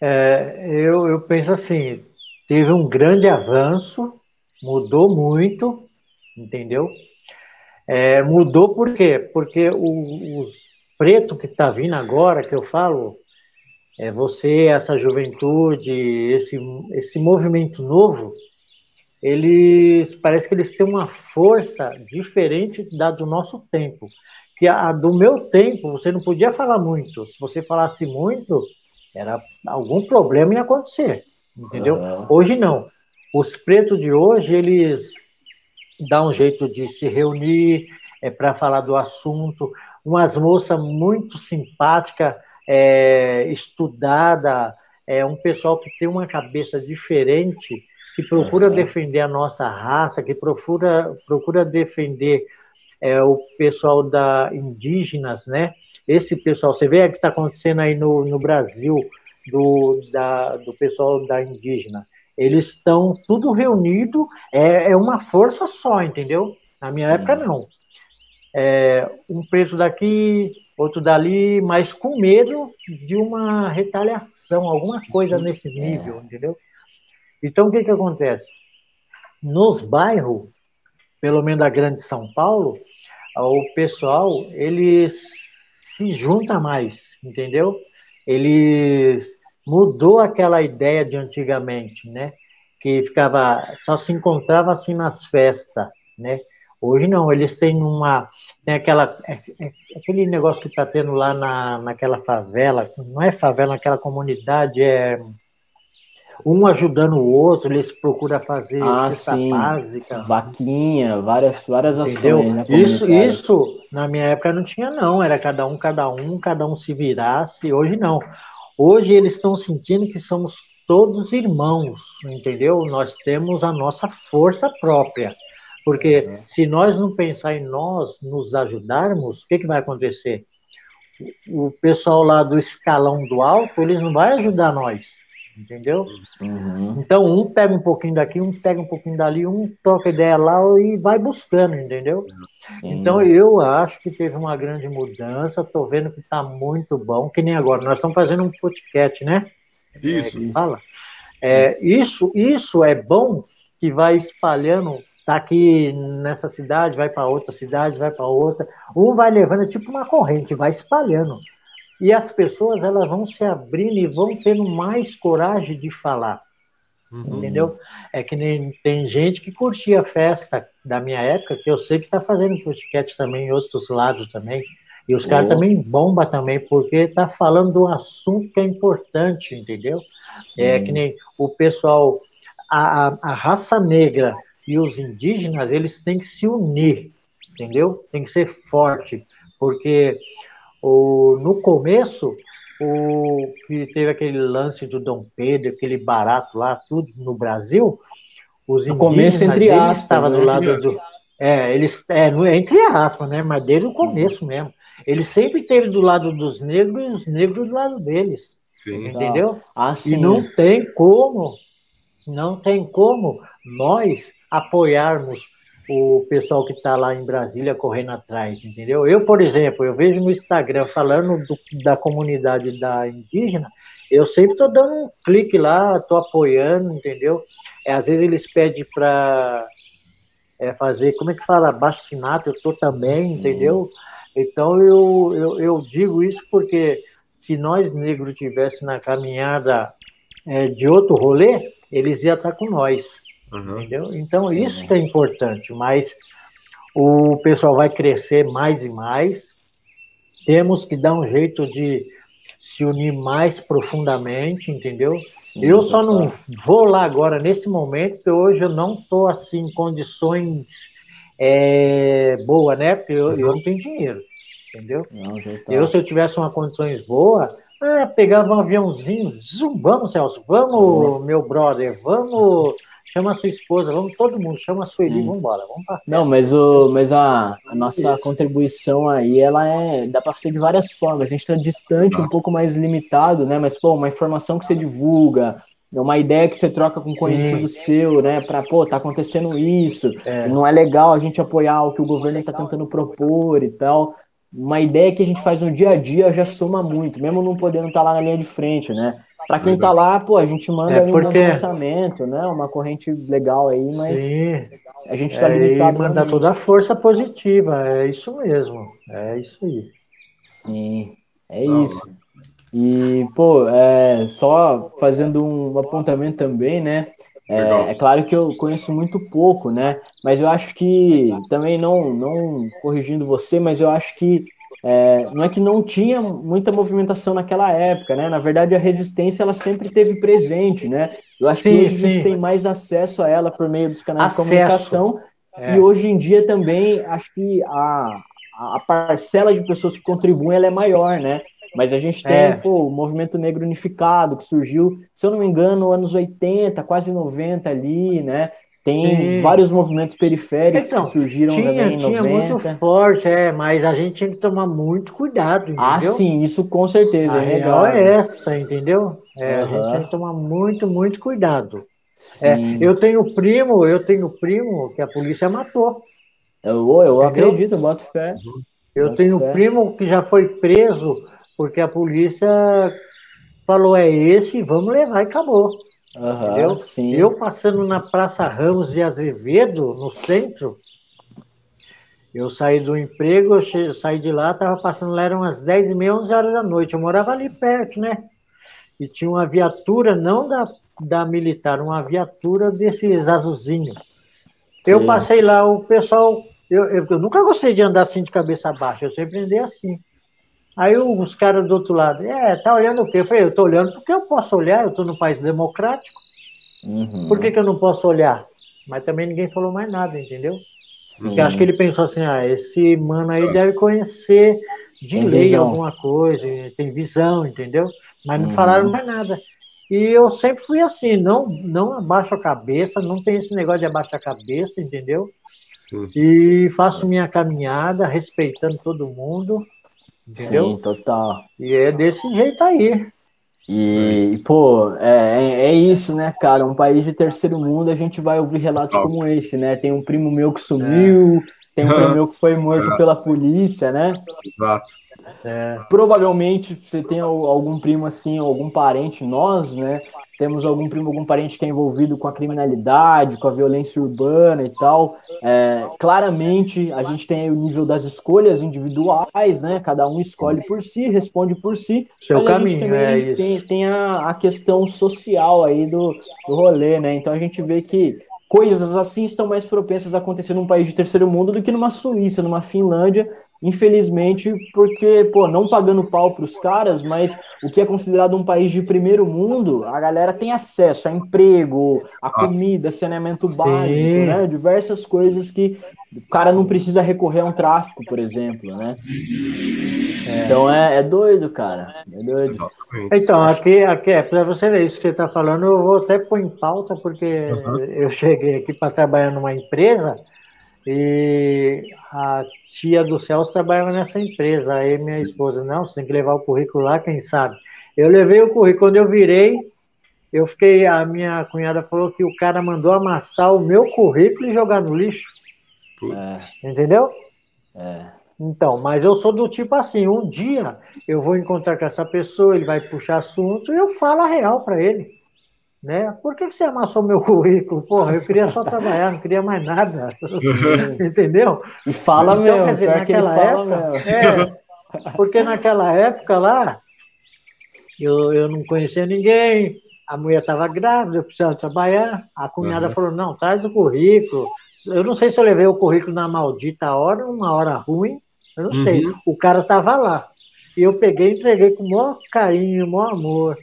É, eu, eu penso assim, teve um grande avanço, mudou muito, entendeu? É, mudou por quê? Porque o, os preto que está vindo agora, que eu falo, é você, essa juventude, esse, esse movimento novo, eles parece que eles têm uma força diferente da do nosso tempo. Que a do meu tempo, você não podia falar muito. Se você falasse muito, era algum problema ia acontecer entendeu? Uhum. Hoje não. Os pretos de hoje, eles dão um jeito de se reunir é, para falar do assunto. Umas moças muito simpáticas, é, estudada, é um pessoal que tem uma cabeça diferente, que procura uhum. defender a nossa raça, que procura, procura defender é, o pessoal da indígenas, né? Esse pessoal, você vê o que está acontecendo aí no, no Brasil, do, da, do pessoal da indígena. Eles estão tudo reunido, é, é uma força só, entendeu? Na minha Sim. época, não. É, um preso daqui, outro dali, mas com medo de uma retaliação, alguma coisa nesse nível, é. entendeu? Então, o que, que acontece? Nos bairros, pelo menos da Grande São Paulo, o pessoal, ele se junta mais, entendeu? Eles mudou aquela ideia de antigamente, né? Que ficava só se encontrava assim nas festas, né? Hoje não, eles têm uma tem aquela é, é, aquele negócio que está tendo lá na, naquela favela, não é favela, naquela comunidade é um ajudando o outro, eles procuram fazer ah, sim. básica, vaquinha, várias várias Entendeu? ações. Né, isso isso na minha época não tinha não, era cada um cada um, cada um se virasse. Hoje não. Hoje eles estão sentindo que somos todos irmãos, entendeu? Nós temos a nossa força própria. Porque uhum. se nós não pensar em nós nos ajudarmos, o que, que vai acontecer? O pessoal lá do escalão do alto, eles não vai ajudar nós entendeu? Uhum. Então, um pega um pouquinho daqui, um pega um pouquinho dali, um troca ideia lá e vai buscando, entendeu? Então, eu acho que teve uma grande mudança, tô vendo que tá muito bom, que nem agora, nós estamos fazendo um podcast, né? Isso. É, fala. É, isso, isso é bom que vai espalhando, tá aqui nessa cidade, vai para outra cidade, vai para outra, um vai levando, é tipo uma corrente, vai espalhando. E as pessoas elas vão se abrindo e vão tendo mais coragem de falar. Uhum. Entendeu? É que nem tem gente que curtia a festa da minha época, que eu sei que está fazendo podcast também em outros lados também. E os caras também bomba também, porque tá falando de um assunto que é importante, entendeu? Sim. É que nem o pessoal, a, a, a, raça negra e os indígenas, eles têm que se unir, entendeu? Tem que ser forte, porque o, no começo, o que teve aquele lance do Dom Pedro, aquele barato lá, tudo no Brasil, os no indígenas, começo, entre aspas, estavam né? do lado do... É, eles, é, entre aspas, né? Mas desde o começo mesmo. Ele sempre esteve do lado dos negros e os negros do lado deles. Sim. Entendeu? Ah, sim. E não tem como, não tem como nós apoiarmos o pessoal que está lá em Brasília correndo atrás, entendeu? Eu, por exemplo, eu vejo no Instagram falando do, da comunidade da indígena, eu sempre estou dando um clique lá, estou apoiando, entendeu? É, às vezes eles pedem para é, fazer, como é que fala, bastinato, eu estou também, Sim. entendeu? Então eu, eu, eu, digo isso porque se nós negros tivesse na caminhada é, de outro rolê, eles iam estar com nós. Uhum. Entendeu? Então Sim. isso que é importante, mas o pessoal vai crescer mais e mais. Temos que dar um jeito de se unir mais profundamente, entendeu? Sim, eu só não vou lá agora nesse momento, porque hoje eu não estou assim em condições é, boa, né? Porque eu, eu não tenho dinheiro entendeu? Não, tá. Eu, se eu tivesse uma condições boa, é, pegava um aviãozinho, zoom, vamos, Celso, vamos, uhum. meu brother, vamos, chama a sua esposa, vamos todo mundo, chama a Sueli, vamos embora, vamos pra Não, mas, o, mas a, a nossa Isso. contribuição aí, ela é, dá para ser de várias formas, a gente está distante, um pouco mais limitado, né, mas, pô, uma informação que você divulga, uma ideia que você troca com um conhecido Sim. seu, né? Para, pô, tá acontecendo isso, é. não é legal a gente apoiar o que o governo está tentando propor e tal uma ideia que a gente faz no dia a dia já soma muito, mesmo não podendo estar tá lá na linha de frente, né? Para quem está lá, pô, a gente manda é porque... um lançamento, né? Uma corrente legal aí, mas Sim. a gente está é, limitado. Mandar toda a força positiva, é isso mesmo, é isso aí. Sim, é isso. E, pô, é, só fazendo um apontamento também, né? É, é, claro que eu conheço muito pouco, né? Mas eu acho que também não, não corrigindo você, mas eu acho que é, não é que não tinha muita movimentação naquela época, né? Na verdade, a resistência ela sempre teve presente, né? Eu acho sim, que hoje sim. a gente tem mais acesso a ela por meio dos canais acesso. de comunicação é. e hoje em dia também acho que a, a parcela de pessoas que contribuem ela é maior, né? Mas a gente tem é. pô, o movimento negro unificado que surgiu, se eu não me engano, anos 80, quase 90 ali, né? Tem Sim. vários movimentos periféricos então, que surgiram tinha, também tinha 90. muito forte, é, mas a gente tinha que tomar muito cuidado, ah, entendeu? Ah, sim, isso com certeza. A é real é essa, entendeu? É, uhum. A gente tem que tomar muito, muito cuidado. É, eu tenho primo, eu tenho primo que a polícia matou. Eu, eu acredito, eu boto fé. Eu boto tenho fé. primo que já foi preso porque a polícia falou, é esse, vamos levar e acabou. Uhum, entendeu? Sim. Eu passando na Praça Ramos de Azevedo, no centro, eu saí do emprego, eu saí de lá, estava passando lá, eram umas 10 e meia, 11 horas da noite. Eu morava ali perto, né? E tinha uma viatura, não da, da militar, uma viatura desses azulzinhos. Eu passei lá, o pessoal. Eu, eu, eu, nunca gostei de andar assim de cabeça baixa, eu sempre andei assim. Aí os caras do outro lado, é, tá olhando o quê? Eu falei, eu tô olhando porque eu posso olhar, eu tô num país democrático. Uhum. Por que, que eu não posso olhar? Mas também ninguém falou mais nada, entendeu? Sim. Porque acho que ele pensou assim, ah, esse mano aí deve conhecer de tem lei visão. alguma coisa, tem visão, entendeu? Mas não uhum. falaram mais nada. E eu sempre fui assim, não, não abaixo a cabeça, não tem esse negócio de abaixar a cabeça, entendeu? Sim. E faço minha caminhada respeitando todo mundo Entendeu? Sim, total. E é desse jeito aí. E, pô, é, é, é isso, né, cara? Um país de terceiro mundo, a gente vai ouvir relatos total. como esse, né? Tem um primo meu que sumiu, é. tem um primo meu que foi morto é. pela polícia, né? Exato. É. Provavelmente você tem algum primo assim, algum parente, nós, né? Temos algum primo, algum parente que é envolvido com a criminalidade, com a violência urbana e tal. É, claramente, a gente tem o nível das escolhas individuais, né? Cada um escolhe por si, responde por si. Seu caminho, a gente também é tem, tem a, a, questão social aí do, do rolê, né? Então a gente vê que coisas assim estão mais propensas a acontecer num país de terceiro mundo do que numa Suíça, numa Finlândia, infelizmente, porque, pô, não pagando pau para os caras, mas o que é considerado um país de primeiro mundo, a galera tem acesso a emprego, a comida, saneamento básico, né? Diversas coisas que o cara não precisa recorrer a um tráfico, por exemplo, né? É. Então é, é, doido, cara. É doido. Então, aqui, aqui é para você ver isso que você está falando, eu vou até pôr em pauta, porque uhum. eu cheguei aqui para trabalhar numa empresa e a tia do Celso trabalhava nessa empresa. Aí minha esposa, não, você tem que levar o currículo lá, quem sabe. Eu levei o currículo, quando eu virei, eu fiquei, a minha cunhada falou que o cara mandou amassar o meu currículo e jogar no lixo. É. Entendeu? É. Então, mas eu sou do tipo assim, um dia eu vou encontrar com essa pessoa, ele vai puxar assunto e eu falo a real para ele. Né? Por que, você amassou meu currículo? Porra, eu queria só trabalhar, não queria mais nada. Entendeu? E fala então, mesmo, quer dizer, naquela época, é, porque naquela época lá, eu, eu não conhecia ninguém, a mulher estava grávida, eu precisava trabalhar. A cunhada uhum. falou: não, traz o currículo. Eu não sei se eu levei o currículo na maldita hora, uma hora ruim, eu não uhum. sei. O cara estava lá. E eu peguei e entreguei com o maior carinho, o maior amor.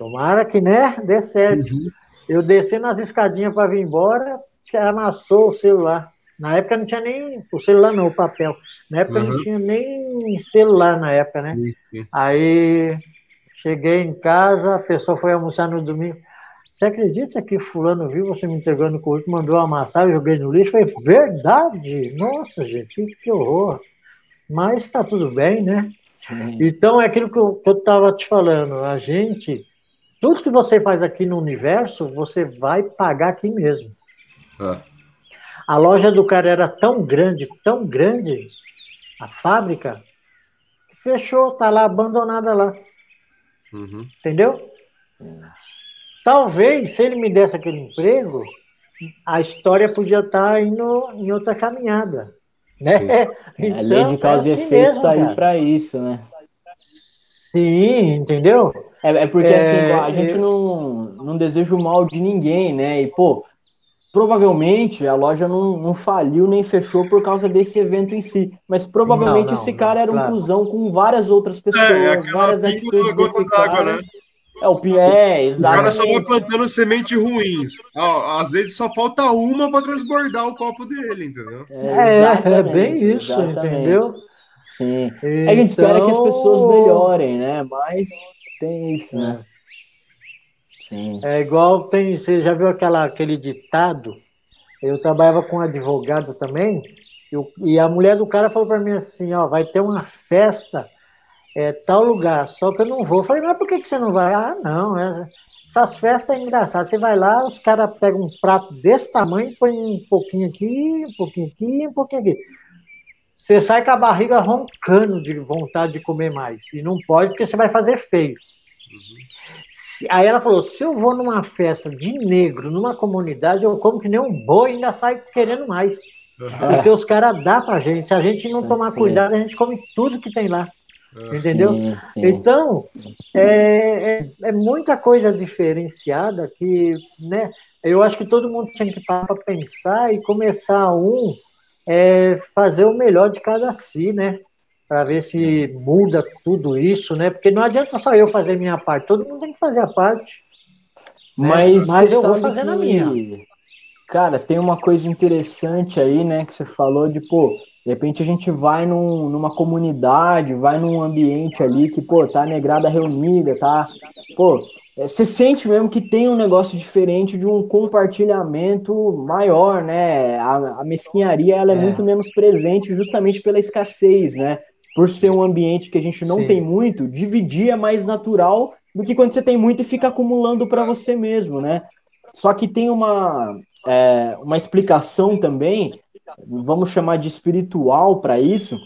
Tomara que, né, dê certo. Uhum. Eu desci nas escadinhas para vir embora, amassou o celular. Na época não tinha nem o celular, não, o papel. Na época uhum. não tinha nem celular na época, né? Aí cheguei em casa, a pessoa foi almoçar no domingo. Você acredita que fulano viu você me entregando o currículo, mandou amassar, eu joguei no lixo? Foi verdade! Nossa, gente, que horror! Mas está tudo bem, né? Sim. Então é aquilo que eu estava te falando. A gente tudo que você faz aqui no universo, você vai pagar aqui mesmo. É. A loja do cara era tão grande, tão grande, a fábrica, fechou, tá lá abandonada lá. Uhum. Entendeu? Talvez, se ele me desse aquele emprego, a história podia estar tá indo em outra caminhada. Né? Então, a lei de causa é assim e efeito está aí para isso, né? Sim, entendeu? É, é porque assim, é, a gente eu... não, não deseja o mal de ninguém, né? E, pô, provavelmente a loja não, não faliu nem fechou por causa desse evento em si. Mas provavelmente não, não, esse cara era um claro. cuzão com várias outras é, pessoas, é, várias atitudes desse cara. Né? É, o é, exatamente. O cara só vai plantando semente ruins. Às vezes só falta uma para transbordar o copo dele, entendeu? É, é, é bem isso, exatamente. entendeu? Sim. Então... A gente espera que as pessoas então melhorem, né? Mas tem isso, né? Sim. É igual tem, você já viu aquela, aquele ditado? Eu trabalhava com um advogado também, eu, e a mulher do cara falou para mim assim, ó, vai ter uma festa é, tal lugar, só que eu não vou. Eu falei, mas por que, que você não vai? Ah, não, essas festas é engraçado. Você vai lá, os caras pegam um prato desse tamanho, põe um pouquinho aqui, um pouquinho aqui, um pouquinho aqui. Você sai com a barriga roncando de vontade de comer mais. E não pode, porque você vai fazer feio. Uhum. Aí ela falou: se eu vou numa festa de negro, numa comunidade, eu como que nem um boi e ainda saio querendo mais. Uhum. Porque os caras dão pra gente. Se a gente não tomar cuidado, a gente come tudo que tem lá. Uhum. Entendeu? Sim, sim. Então, é, é, é, muita coisa diferenciada que, né? Eu acho que todo mundo tinha que parar para pensar e começar um é fazer o melhor de cada si, né? para ver se muda tudo isso, né? Porque não adianta só eu fazer minha parte, todo mundo tem que fazer a parte. Né? Mas, Mas eu vou fazendo que, a minha. Cara, tem uma coisa interessante aí, né? Que você falou de, pô, de repente a gente vai num, numa comunidade, vai num ambiente ali que, pô, tá negrada reunida, tá? Pô, é, você sente mesmo que tem um negócio diferente de um compartilhamento maior, né? A, a mesquinharia ela é, é, muito menos presente justamente pela escassez, né? por ser um ambiente que a gente não Sim. tem muito, dividir é mais natural do que quando você tem muito e fica acumulando para você mesmo, né? Só que tem uma, é, uma explicação também, vamos chamar de espiritual para isso,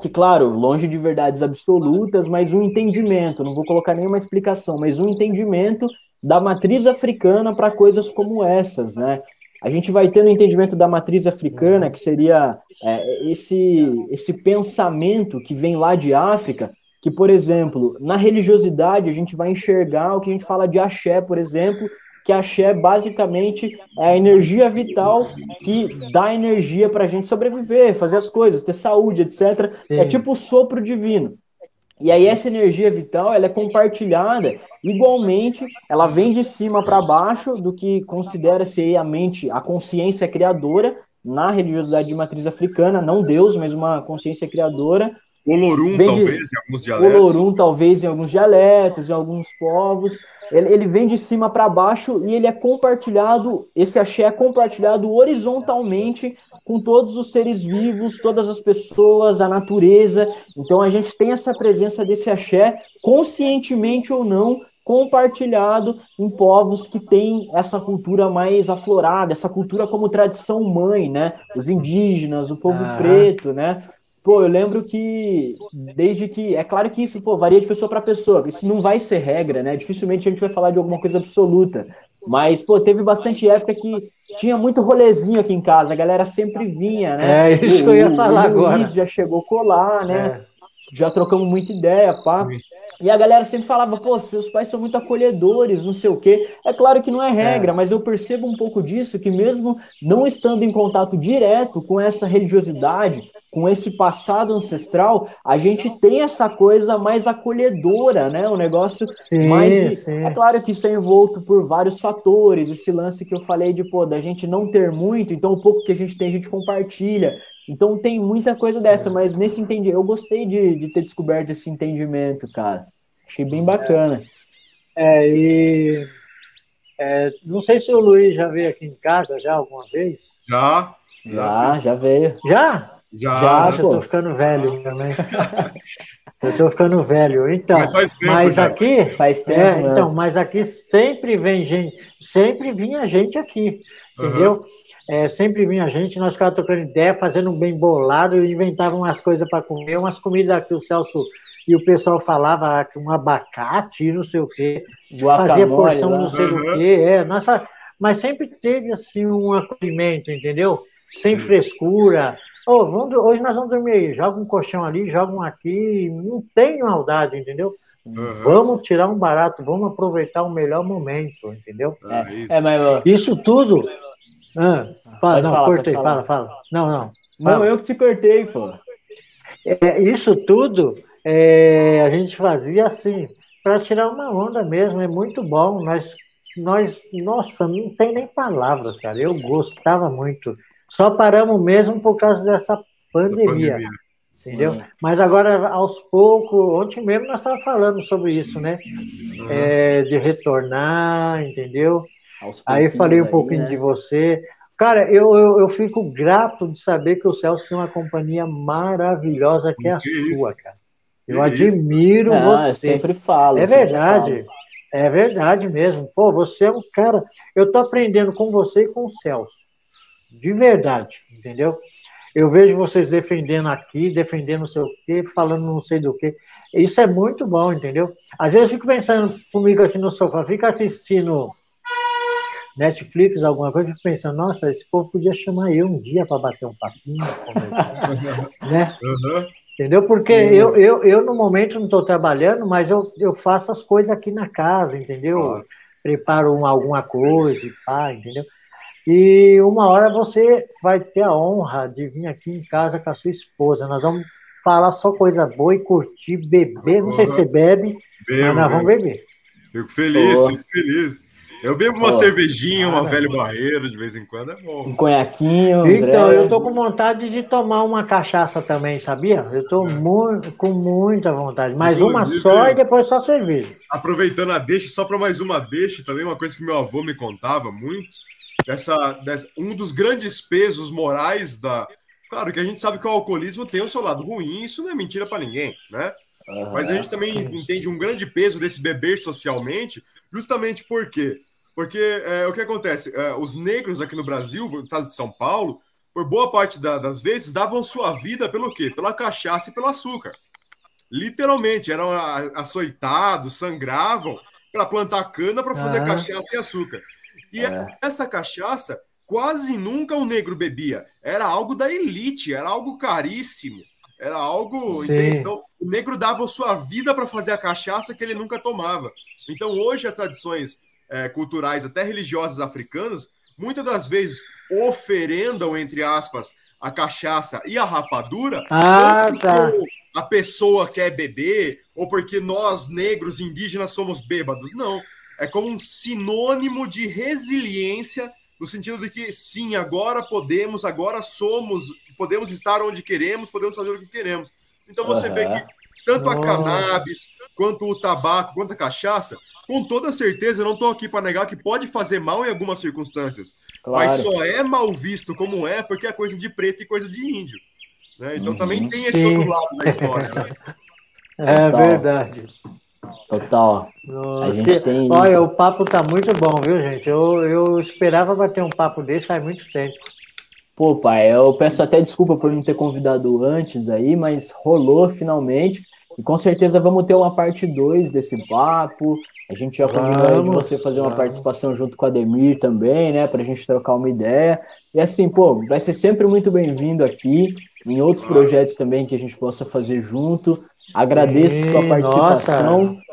que, claro, longe de verdades absolutas, mas um entendimento, não vou colocar nenhuma explicação, mas um entendimento da matriz africana para coisas como essas, né? a gente vai ter no entendimento da matriz africana, que seria é, esse, esse pensamento que vem lá de África, que, por exemplo, na religiosidade a gente vai enxergar o que a gente fala de axé, por exemplo, que axé basicamente é a energia vital que dá energia para a gente sobreviver, fazer as coisas, ter saúde, etc. É Sim. É tipo o sopro divino. E aí essa energia vital, ela é compartilhada igualmente, ela vem de cima para baixo do que considera-se a mente, a consciência criadora na religiosidade de matriz africana, não Deus, mas uma consciência criadora. Olorum, talvez, de, em alguns dialetos. Olorum, talvez, em alguns dialetos, em alguns povos. Ele, ele vem de cima para baixo e ele é compartilhado, esse axé é compartilhado horizontalmente com todos os seres vivos, todas as pessoas, a natureza. Então a gente tem essa presença desse axé, conscientemente ou não, compartilhado em povos que têm essa cultura mais aflorada, essa cultura como tradição mãe, né? Os indígenas, o povo ah. preto, né? Pô, eu lembro que desde que. É claro que isso, pô, varia de pessoa para pessoa. Isso não vai ser regra, né? Dificilmente a gente vai falar de alguma coisa absoluta. Mas, pô, teve bastante época que tinha muito rolezinho aqui em casa. A galera sempre vinha, né? É isso o, que eu ia falar o, agora. O já chegou colar, né? É. Já trocamos muita ideia, pá. E a galera sempre falava, pô, seus pais são muito acolhedores, não sei o quê. É claro que não é regra, é. mas eu percebo um pouco disso, que mesmo não estando em contato direto com essa religiosidade, com esse passado ancestral, a gente tem essa coisa mais acolhedora, né? O negócio sim, mais. Sim. É claro que isso é envolto por vários fatores, esse lance que eu falei de, pô, da gente não ter muito, então o pouco que a gente tem, a gente compartilha. Então tem muita coisa dessa, mas nesse entendimento, eu gostei de, de ter descoberto esse entendimento, cara. Achei bem bacana. É, é e é, não sei se o Luiz já veio aqui em casa já alguma vez. Já. Já, já, já veio. Já? Já, já, já tô ficando velho também. eu tô ficando velho. Então, mas, faz tempo, mas aqui faz tempo. É, né? então, mas aqui sempre vem gente, sempre vinha gente aqui, entendeu? Uhum. É, sempre vinha gente, nós ficávamos trocando ideia, fazendo um bem bolado, inventavam umas coisas para comer, umas comidas que o Celso e o pessoal falava que um abacate, não sei o quê, Guacamole, fazia porção não sei uhum. o quê, é, nossa, mas sempre teve assim um acolhimento, entendeu? Sem Sim. frescura. Oh, vamos, hoje nós vamos dormir aí, joga um colchão ali, joga um aqui, não tem maldade, entendeu? Uhum. Vamos tirar um barato, vamos aproveitar o melhor momento, entendeu? É, é mas, Isso tudo ah, fala, não, falar, cortei, fala, fala. Não, não. Não, eu que te cortei, pô. É, isso tudo é, a gente fazia assim, para tirar uma onda mesmo, é muito bom. Nós, nós, nossa, não tem nem palavras, cara. Eu gostava muito. Só paramos mesmo por causa dessa pandemia. pandemia. Entendeu? Sim. Mas agora, aos poucos, ontem mesmo nós estávamos falando sobre isso, né? Uhum. É, de retornar, entendeu? Aí falei um pouquinho né? de você. Cara, eu, eu, eu, fico grato de saber que o Celso tem uma companhia maravilhosa que é a que sua, isso? cara. Eu que admiro Não, você. Eu sempre falo. É verdade. Falo. É verdade mesmo. Pô, você é um cara. Eu tô aprendendo com você e com o Celso. De verdade, entendeu? Eu vejo vocês defendendo aqui, defendendo não sei o quê, falando não sei do quê. Isso é muito bom, entendeu? Às vezes eu fico pensando comigo aqui no sofá, fica assistindo Netflix, alguma coisa, eu fico pensando, nossa, esse povo podia chamar eu um dia para bater um papinho, né? Uhum. Entendeu? Porque eu, eu, eu, no momento, não estou trabalhando, mas eu, eu faço as coisas aqui na casa, entendeu? Preparo uma, alguma coisa e pá, entendeu? E uma hora você vai ter a honra de vir aqui em casa com a sua esposa. Nós vamos falar só coisa boa e curtir, beber. Não uhum. sei se você bebe, Bebo, mas nós vamos beber. Fico feliz, fico feliz. Eu bebo uma cervejinha, uma velha barreira de vez em quando, é bom. Um conhaquinho. Então, eu tô com vontade de tomar uma cachaça também, sabia? Eu tô é. muito, com muita vontade. Mais uma só e depois só cerveja. Aproveitando a deixa, só para mais uma deixa, também uma coisa que meu avô me contava muito. Dessa, dessa, um dos grandes pesos morais da. Claro que a gente sabe que o alcoolismo tem o seu lado ruim, isso não é mentira para ninguém, né? Uhum. Mas a gente também entende um grande peso desse beber socialmente, justamente porque porque é, o que acontece? É, os negros aqui no Brasil, no estado de São Paulo, por boa parte da, das vezes, davam sua vida pelo quê? Pela cachaça e pelo açúcar. Literalmente, eram açoitados, sangravam para plantar cana para fazer cachaça e açúcar. E é. essa cachaça quase nunca o negro bebia. Era algo da elite, era algo caríssimo. Era algo. Então, o negro dava sua vida para fazer a cachaça que ele nunca tomava. Então, hoje, as tradições é, culturais, até religiosas africanas, muitas das vezes oferendam, entre aspas, a cachaça e a rapadura, ah, tá. a pessoa quer beber, ou porque nós, negros indígenas, somos bêbados. Não. É como um sinônimo de resiliência, no sentido de que, sim, agora podemos, agora somos, podemos estar onde queremos, podemos fazer o que queremos. Então você uhum. vê que tanto a cannabis, quanto o tabaco, quanto a cachaça, com toda certeza, eu não estou aqui para negar que pode fazer mal em algumas circunstâncias. Claro. Mas só é mal visto como é porque é coisa de preto e coisa de índio. Né? Então uhum. também tem esse Sim. outro lado da história. Né? É verdade. Total. Nossa, a gente tem olha, isso. o papo tá muito bom, viu, gente? Eu, eu esperava bater um papo desse faz muito tempo. Pô, pai, eu peço até desculpa por não ter convidado antes aí, mas rolou finalmente. E com certeza vamos ter uma parte 2 desse papo. A gente já combinou de você fazer uma participação junto com a Demir também, né? Para a gente trocar uma ideia. E assim, pô, vai ser sempre muito bem-vindo aqui, em outros projetos também que a gente possa fazer junto. Agradeço Sim, sua participação. Nossa.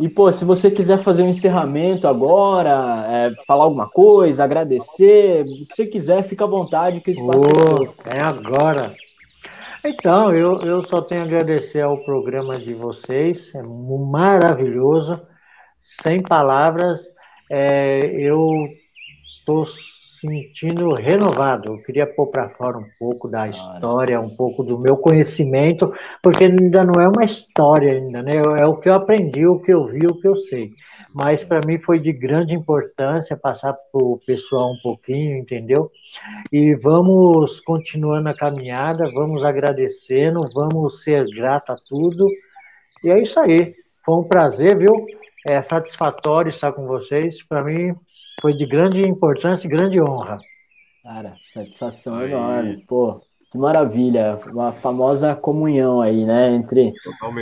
E, pô, se você quiser fazer um encerramento agora, é, falar alguma coisa, agradecer, o que você quiser, fica à vontade, que esse espaço oh, é seu. É agora. Então, eu, eu só tenho a agradecer ao programa de vocês, é maravilhoso sem palavras, é, eu estou sentindo renovado. Eu queria pôr para fora um pouco da história, um pouco do meu conhecimento, porque ainda não é uma história ainda, né? É o que eu aprendi, o que eu vi, o que eu sei. Mas para mim foi de grande importância passar para o pessoal um pouquinho, entendeu? E vamos continuando a caminhada, vamos agradecendo, vamos ser grato a tudo. E é isso aí. Foi um prazer, viu? é satisfatório estar com vocês. Para mim, foi de grande importância e grande honra. Cara, satisfação aí. enorme. Pô, que maravilha. Uma famosa comunhão aí, né? Entre,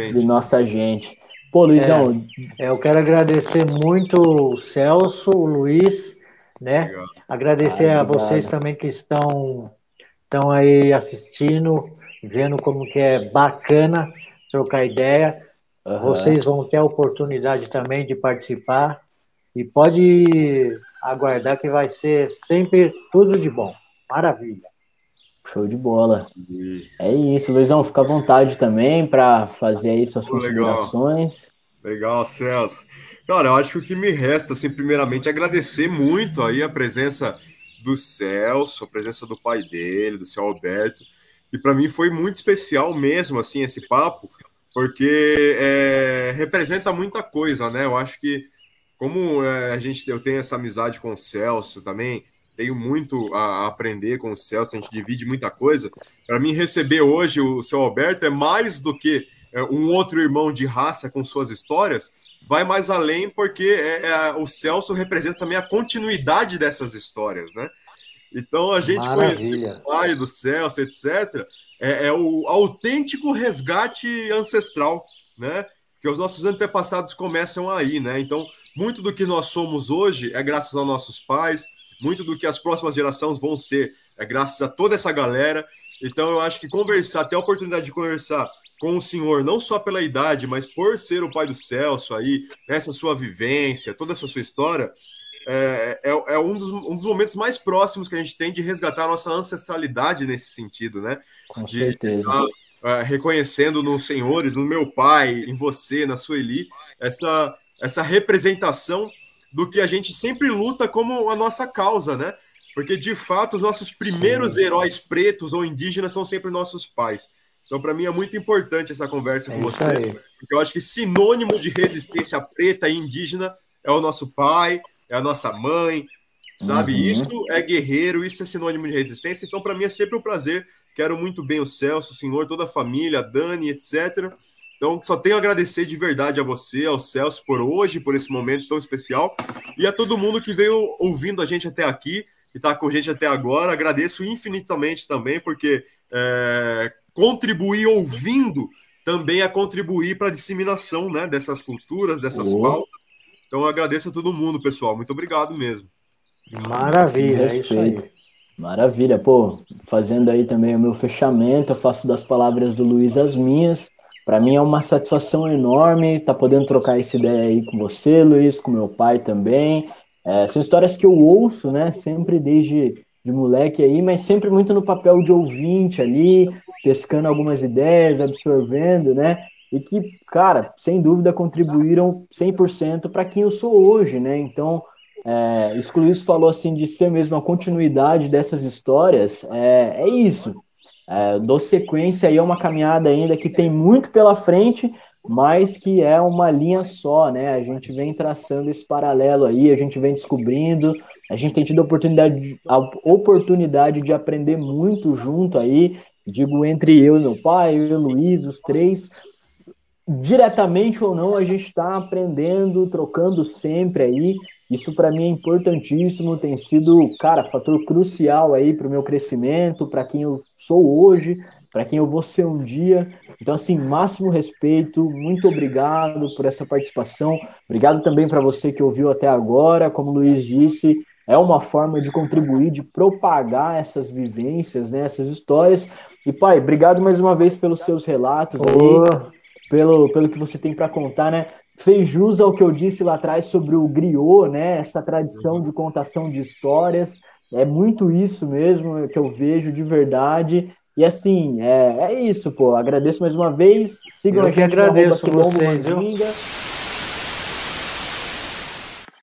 entre nossa gente. Pô, Luizão. É, eu quero agradecer muito o Celso, o Luiz, né? Legal. Agradecer ah, a vocês também que estão, estão aí assistindo, vendo como que é bacana trocar ideia. Uhum. Vocês vão ter a oportunidade também de participar e pode aguardar que vai ser sempre tudo de bom. Maravilha. Show de bola. É isso, Luizão, fica à vontade também para fazer aí suas considerações. Legal. Legal, Celso. Cara, eu acho que o que me resta, assim, primeiramente, é agradecer muito aí a presença do Celso, a presença do pai dele, do seu Alberto, e para mim foi muito especial mesmo, assim, esse papo, porque é, representa muita coisa, né? Eu acho que, como é, a gente, eu tenho essa amizade com o Celso também, tenho muito a aprender com o Celso, a gente divide muita coisa. Para mim, receber hoje o seu Alberto é mais do que é, um outro irmão de raça com suas histórias, vai mais além, porque é, é, o Celso representa também a continuidade dessas histórias, né? Então, a gente conhecer o pai do Celso, etc., é, é o autêntico resgate ancestral, né? Que os nossos antepassados começam aí, né? Então, muito do que nós somos hoje é graças aos nossos pais, muito do que as próximas gerações vão ser é graças a toda essa galera. Então, eu acho que conversar, ter a oportunidade de conversar com o senhor, não só pela idade, mas por ser o pai do Celso aí, essa sua vivência, toda essa sua história, é, é, é um, dos, um, dos, momentos mais próximos que a gente tem de resgatar a nossa ancestralidade nesse sentido, né? Com de, certeza. uh, reconhecendo nos senhores, no meu pai, em você, na Sueli, essa, essa representação do que a gente sempre luta como a nossa causa, né? Porque, de fato, os nossos primeiros heróis pretos ou indígenas são sempre nossos pais. Então, para mim, é muito importante essa conversa é com você. Porque eu acho que sinônimo de resistência preta e indígena é o nosso pai, é a nossa mãe, sabe? Uhum. Isso é guerreiro, isso é sinônimo de resistência. Então, para mim, é sempre um prazer. Quero muito bem o Celso, o senhor, toda a família, a Dani, etc. Então, só tenho a agradecer de verdade a você, ao Celso, por hoje, por esse momento tão especial. E a todo mundo que veio ouvindo a gente até aqui e está com a gente até agora. Agradeço infinitamente também, porque é, contribuir ouvindo também é contribuir para a disseminação né, dessas culturas, dessas oh. pautas então eu agradeço a todo mundo, pessoal. Muito obrigado mesmo. Maravilha, é isso aí. Maravilha, pô, fazendo aí também o meu fechamento, eu faço das palavras do Luiz as minhas, Para mim é uma satisfação enorme estar tá podendo trocar essa ideia aí com você, Luiz, com meu pai também. É, são histórias que eu ouço, né? Sempre desde de moleque aí, mas sempre muito no papel de ouvinte ali, pescando algumas ideias, absorvendo, né? E que, cara, sem dúvida contribuíram 100% para quem eu sou hoje, né? Então, é, isso que o Luiz falou assim de ser mesmo a continuidade dessas histórias, é, é isso. É, dou sequência aí a uma caminhada ainda que tem muito pela frente, mas que é uma linha só, né? A gente vem traçando esse paralelo aí, a gente vem descobrindo, a gente tem tido a oportunidade de, a oportunidade de aprender muito junto aí, digo entre eu e meu pai, eu e o Luiz, os três, diretamente ou não, a gente está aprendendo, trocando sempre aí. Isso para mim é importantíssimo, tem sido, cara, fator crucial aí para o meu crescimento, para quem eu sou hoje, para quem eu vou ser um dia. Então, assim, máximo respeito, muito obrigado por essa participação. Obrigado também para você que ouviu até agora. Como o Luiz disse, é uma forma de contribuir, de propagar essas vivências, né, essas histórias. E, pai, obrigado mais uma vez pelos seus relatos aí pelo, pelo que você tem para contar, né? Fez jus ao que eu disse lá atrás sobre o griot, né? Essa tradição de contação de histórias. É muito isso mesmo que eu vejo de verdade. E assim, é, é isso, pô. Agradeço mais uma vez. Sigam eu a gente que agradeço vocês, viu?